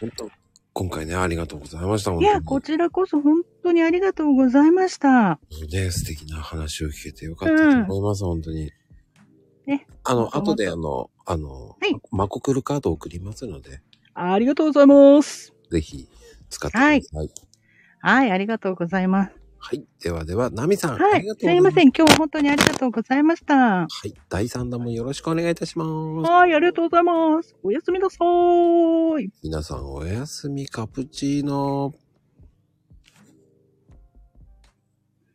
本当今回ね、ありがとうございました。本いや、こちらこそ本当にありがとうございました。ね、素敵な話を聞けてよかったと思います、本当に。ね。あの、後であの、あの、はいマコクルカード送りますので、ありがとうございます。ぜひ使ってください。はい。はい、ありがとうございます。ではでは、ナミさん。はいすいません。今日は本当にありがとうございました。はい。第3弾もよろしくお願いいたします。はい、ありがとうございます。おやすみなさーい。皆さんおやすみカプチーノ。